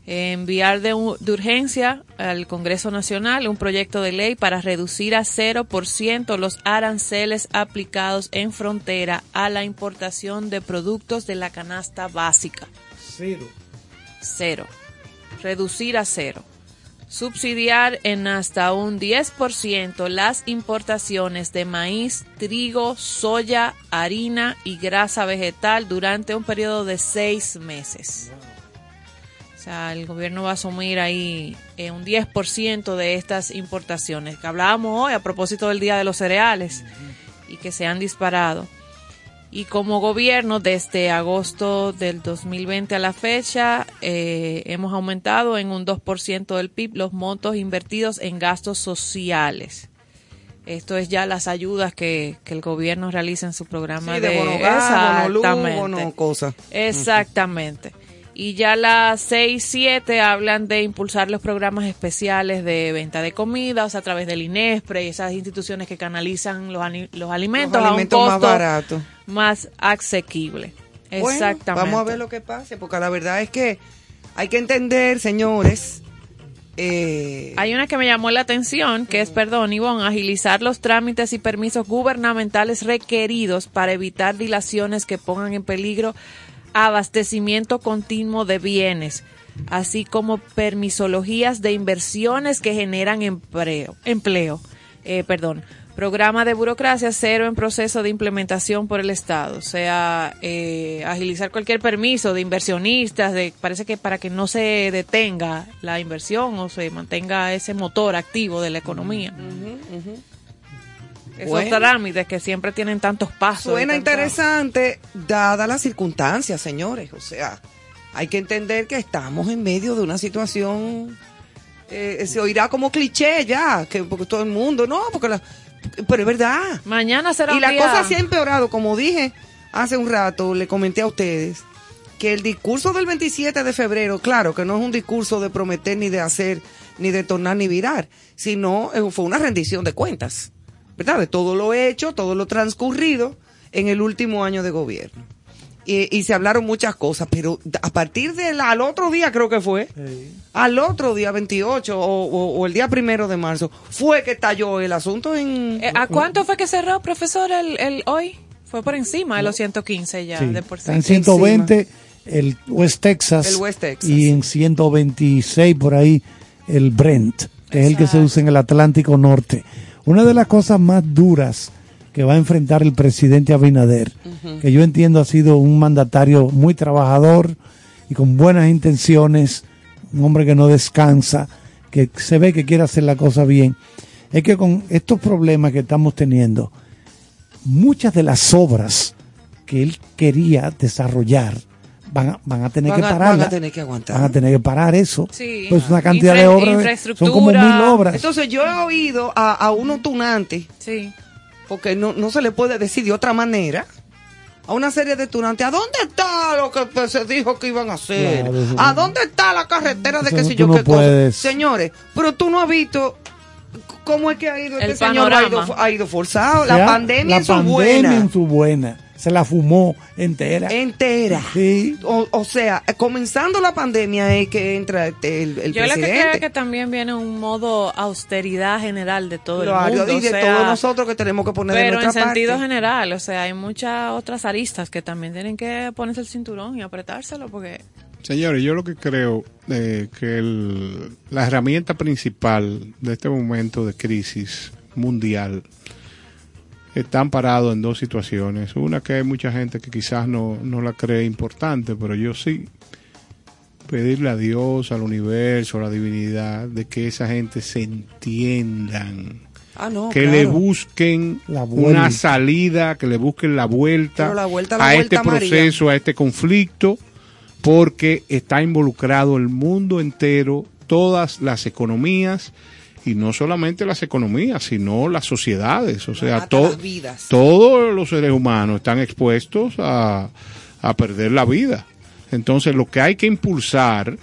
Enviar de urgencia al Congreso Nacional un proyecto de ley para reducir a 0% los aranceles aplicados en frontera a la importación de productos de la canasta básica. Cero. Cero. Reducir a cero. Subsidiar en hasta un 10% las importaciones de maíz, trigo, soya, harina y grasa vegetal durante un periodo de seis meses. O sea, el gobierno va a asumir ahí eh, un 10% de estas importaciones, que hablábamos hoy a propósito del Día de los Cereales y que se han disparado. Y como gobierno, desde agosto del 2020 a la fecha, eh, hemos aumentado en un 2% del PIB los montos invertidos en gastos sociales. Esto es ya las ayudas que, que el gobierno realiza en su programa Sí, de, de bono gas, bono luz, Exactamente. bono cosa. Exactamente. Y ya las 6, 7 hablan de impulsar los programas especiales de venta de comida, o sea, a través del INESPRE y esas instituciones que canalizan los, alimentos, Los alimentos a un más costo baratos. más asequible. Bueno, Exactamente. vamos a ver lo que pase, porque la verdad es que hay que entender, señores. eh, Hay una que me llamó la atención, que es, perdón, Ivonne, agilizar los trámites y permisos gubernamentales requeridos para evitar dilaciones que pongan en peligro abastecimiento continuo de bienes, así como permisologías de inversiones que generan empleo. empleo eh, perdón, programa de burocracia cero en proceso de implementación por el Estado, o sea, eh, agilizar cualquier permiso de inversionistas, de parece que para que no se detenga la inversión o se mantenga ese motor activo de la economía. Esos Bueno. trámites que siempre tienen tantos pasos. Suena interesante, dadas las circunstancias, señores. O sea, hay que entender que estamos en medio de una situación, eh, se oirá como cliché ya, que porque todo el mundo, no, porque la, pero es verdad. Mañana será Y la día- cosa se ha empeorado, como dije hace un rato, le comenté a ustedes, que el discurso del 27 de febrero, claro, que no es un discurso de prometer ni de hacer, ni de tornar ni virar, sino eh, fue una rendición de cuentas, ¿verdad? De todo lo hecho, todo lo transcurrido en el último año de gobierno. Y, y se hablaron muchas cosas, pero a partir del al otro día creo que fue, al otro día 28 o, o- o el día primero de marzo, fue que estalló el asunto en... Eh, ¿A cuánto fue que cerró, profesor, el, el hoy? Fue por encima de los 115 ya, Sí, de por en 120 el West Texas, El West Texas, y en 126 por ahí el Brent, que es el que se usa en el Atlántico Norte. Una de las cosas más duras que va a enfrentar el presidente Abinader, que yo entiendo ha sido un mandatario muy trabajador y con buenas intenciones, un hombre que no descansa, que se ve que quiere hacer la cosa bien, es que con estos problemas que estamos teniendo, muchas de las obras que él quería desarrollar van a, van a tener Van que pararla. van a tener que aguantar. Van a tener que parar eso. Sí. Pues una cantidad de obras, son como mil obras. Entonces yo he oído a, a unos tunantes, sí. porque no, no se le puede decir de otra manera, a una serie de tunantes, ¿a dónde está lo que pues, se dijo que iban a hacer? Claro, eso- ¿A dónde está la carretera de qué sé yo no qué cosa? puedes. Señores, pero tú no has visto cómo es que ha ido El este señor ha ido, panorama. ha ido forzado. La pandemia la en su pandemia buena. en su buena. Se la fumó entera. Entera. Sí. O, o sea, comenzando la pandemia es que entra este, el, el Yo lo que creo es que también viene un modo austeridad general de todo Claro, el mundo. y o de sea, todos nosotros que tenemos que poner de Pero en nuestra sentido parte. general, o sea, hay muchas otras aristas que también tienen que ponerse el cinturón y apretárselo porque Señores, yo lo que creo eh, que el- la herramienta principal de este momento de crisis mundial está amparado en dos situaciones. Una que hay mucha gente que quizás no, no la cree importante, pero yo sí. Pedirle a Dios, al universo, a la divinidad, de que esa gente se entiendan. Ah, no, que claro. le busquen una salida, que le busquen la vuelta, Pero la vuelta, la a vuelta este proceso, a este conflicto, porque está involucrado el mundo entero, todas las economías, y no solamente las economías, sino las sociedades, o sea, to- vidas. todos los seres humanos están expuestos a, a perder la vida. Entonces, lo que hay que impulsar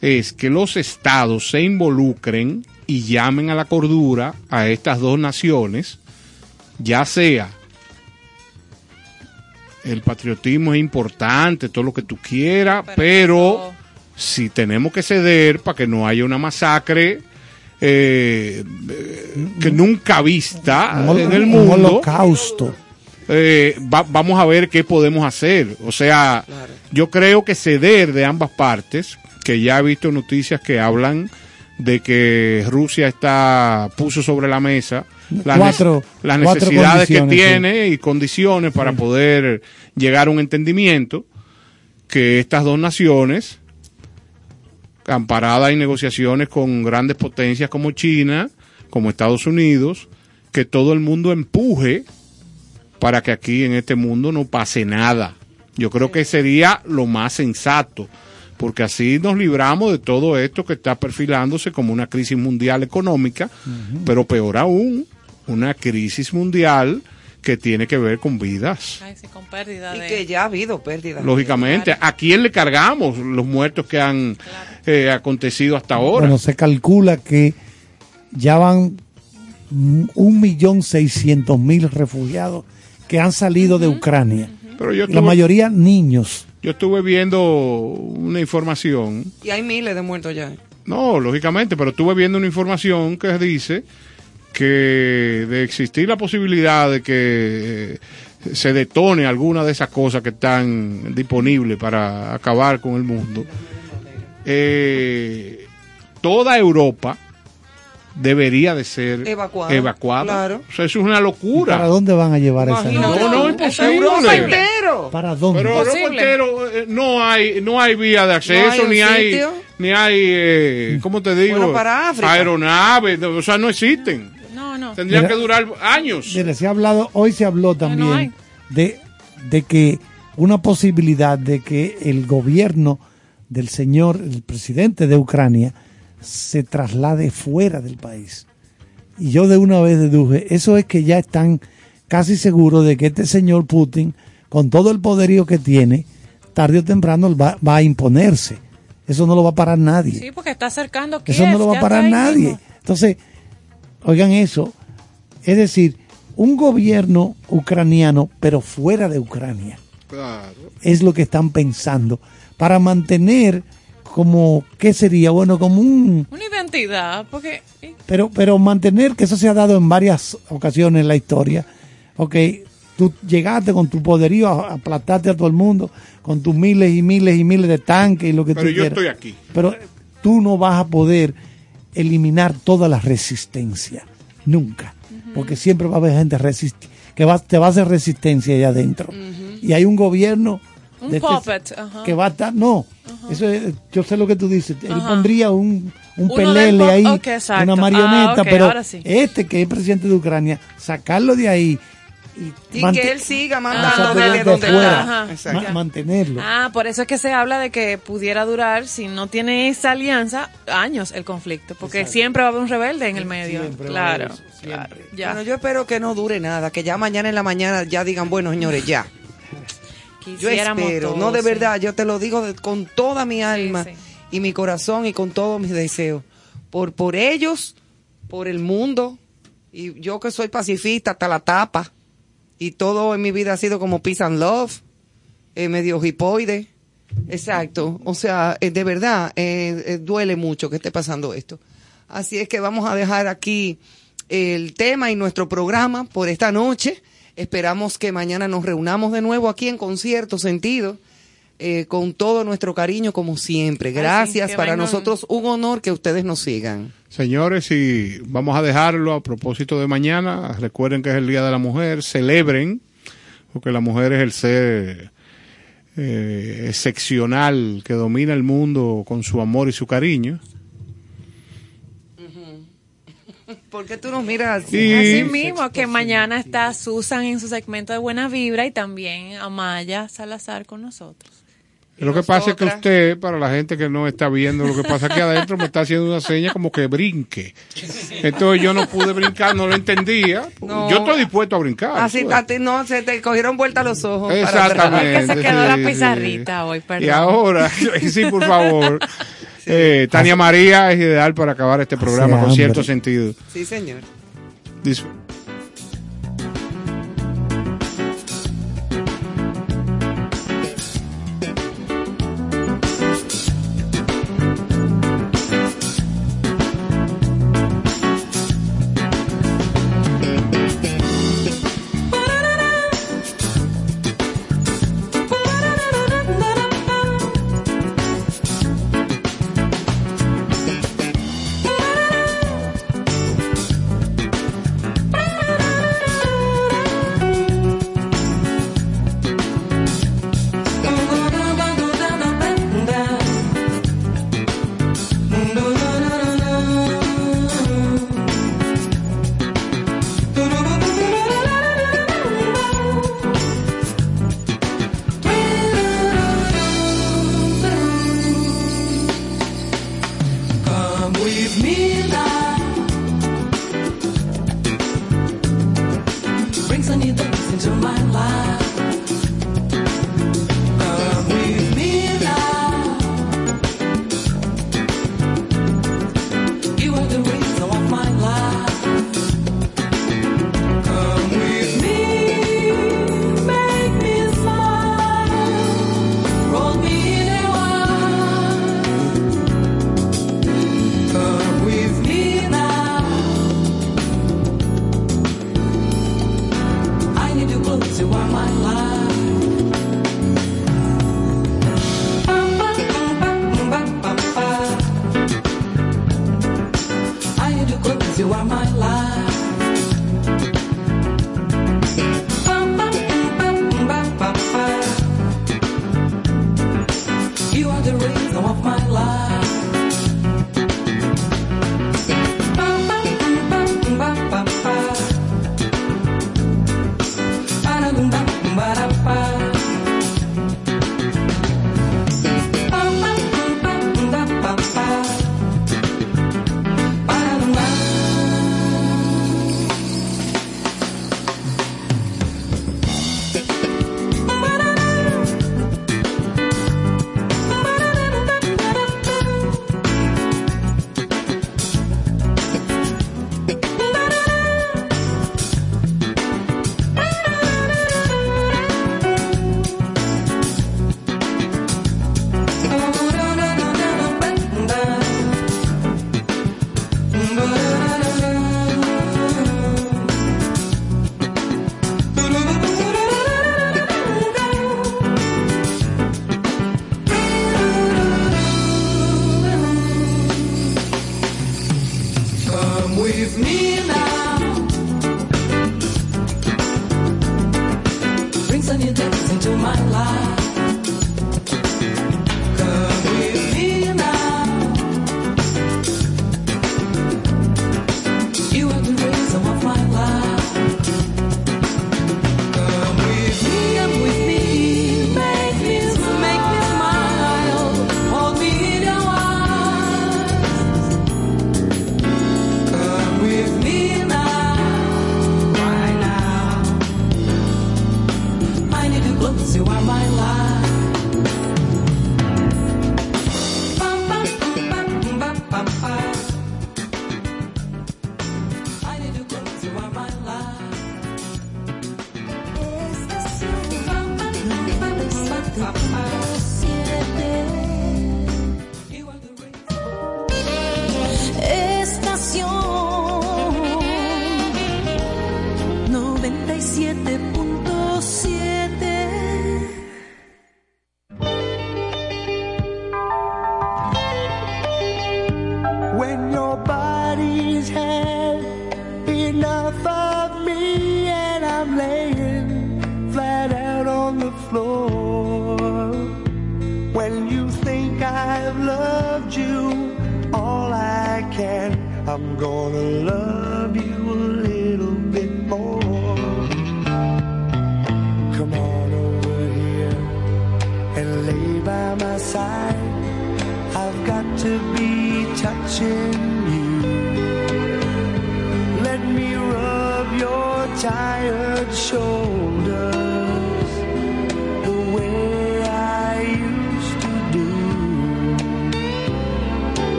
es que los estados se involucren y llamen a la cordura a estas dos naciones, ya sea el patriotismo es importante, todo lo que tú quieras, pero, si tenemos que ceder para que no haya una masacre eh, eh, que nunca vista Un, en el un mundo, holocausto. eh, va- vamos a ver qué podemos hacer. O sea, yo creo que ceder de ambas partes, que ya he visto noticias que hablan de que Rusia está puso sobre la mesa las, Cuatro- necesidades que tiene y condiciones para poder llegar a un entendimiento que estas dos naciones amparadas en negociaciones con grandes potencias como China, como Estados Unidos, que todo el mundo empuje para que aquí en este mundo no pase nada. Yo creo que sería lo más sensato, porque así nos libramos de todo esto que está perfilándose como una crisis mundial económica, pero peor aún, una crisis mundial que tiene que ver con vidas. ay, sí, con pérdida Y de... que ya ha habido pérdidas. Lógicamente, ¿a quién le cargamos los muertos que han eh, acontecido hasta ahora? Bueno, se calcula que ya van un millón seiscientos mil refugiados que han salido de Ucrania. Pero yo la mayoría niños. Yo estuve viendo una información Y hay miles de muertos ya. No, lógicamente, pero estuve viendo una información que dice que de existir la posibilidad de que eh, se detone alguna de esas cosas que están disponibles para acabar con el mundo, eh, toda Europa debería de ser Evacuada, evacuada. claro. O sea, eso es una locura. ¿Para dónde van a llevar esa gente? No, no, imposible. Europa entero. ¿Para dónde? Pero Europa entero, eh, no hay no hay vía de acceso No hay un ni hay ni hay eh, ¿cómo te digo? Bueno, para África. Aeronaves, o sea, no existen. No, no. Tendrían Mira. que durar años. Mire, se ha hablado, hoy se habló también de, de que una posibilidad de que el gobierno del señor, el presidente de Ucrania, se traslade fuera del país. Y yo de una vez deduje, eso es que ya están casi seguros de que este señor Putin, con todo el poderío que tiene, tarde o temprano va, va a imponerse. Eso no lo va a parar nadie. Sí, porque está acercando Eso no lo va a parar nadie. Entonces, oigan eso. Es decir, un gobierno ucraniano, pero fuera de Ucrania, Claro. es lo que están pensando. Para mantener como, ¿qué sería? Bueno, como un... Una identidad, porque Pero, pero mantener, que eso se ha dado en varias ocasiones en la historia. Ok, tú llegaste con tu poderío a aplastarte a todo el mundo, con tus miles y miles y miles de tanques y lo que Pero tú yo quieras. estoy aquí. Pero tú no vas a poder eliminar toda la resistencia, nunca. Porque siempre va a haber gente resisti- que va, te va a hacer resistencia allá adentro. Y hay un gobierno un de este- puppet. que va a estar, no, eso es- yo sé lo que tú dices, él pondría un, un pelele ahí, una marioneta, Ah, pero sí. este que es presidente de Ucrania, sacarlo de ahí Y que él siga desde desde donde fuera, está. Ma- mantenerlo. Ah, por eso es que se habla de que pudiera durar, si no tiene esa alianza, años el conflicto, porque siempre va a haber un rebelde en el medio. Siempre va a haber claro, eso, claro, ya. Bueno, yo espero que no dure nada, que ya mañana en la mañana ya digan, bueno, señores, ya. Yo espero, todos, no de sí. verdad, yo te lo digo de- con toda mi alma sí. y mi corazón y con todos mis deseos. Por, por ellos, por el mundo, y yo que soy pacifista hasta la tapa, y todo en mi vida ha sido como peace and love, eh, medio hipoide. Exacto, o sea, eh, de verdad, eh, eh, duele mucho que esté pasando esto. Así es que vamos a dejar aquí el tema y nuestro programa por esta noche. Esperamos que mañana nos reunamos de nuevo aquí en Concierto Sentido, eh, con todo nuestro cariño como siempre. Gracias, para nosotros un honor que ustedes nos sigan. Señores, y vamos a dejarlo a propósito de mañana. Recuerden que es el Día de la Mujer. Celebren, porque la mujer es el ser eh, excepcional que domina el mundo con su amor y su cariño. ¿Por qué tú nos miras así? Y- Así mismo, que mañana está Susan en su segmento de Buena Vibra y también Amaya Salazar con nosotros. Lo que pasa es que usted, para la gente que no está viendo lo que pasa aquí adentro, me está haciendo una seña como que brinque. Entonces yo no pude brincar, no lo entendía. No. Yo estoy dispuesto a brincar. Así, a ti no, se te cogieron vuelta los ojos. para. Exactamente. Es que se quedó sí, la sí. pizarrita hoy, perdón. Y ahora, sí, por favor. Eh, Tania María es ideal para acabar este programa con hambre. cierto sentido. Sí, señor. Dis-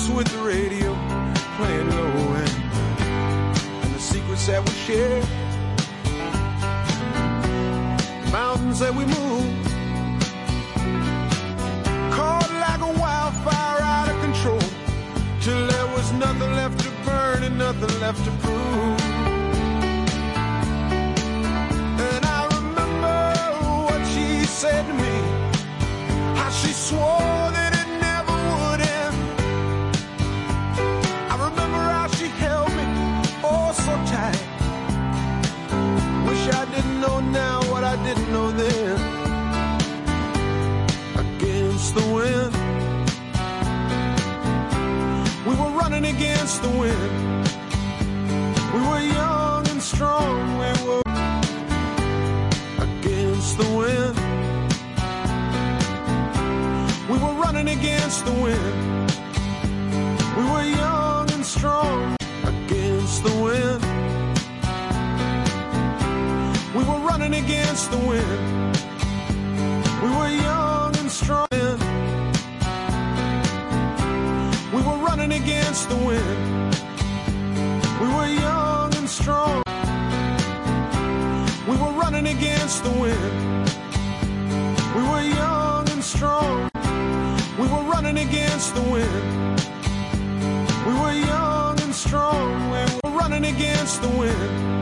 dance with the radio playing low end and the secrets that we share. The mountains that we move, caught like a wildfire out of control till there was nothing left to burn and nothing left to prove. And I remember what she said to me, how she swore. against the wind. We were young and strong, we were against the wind. We were running against the wind. We were young and strong, against the wind. We were running against the wind. Running against the wind. We were young and strong. We were running against the wind. We were young and strong. We were running against the wind. We were young and strong. We were running against the wind.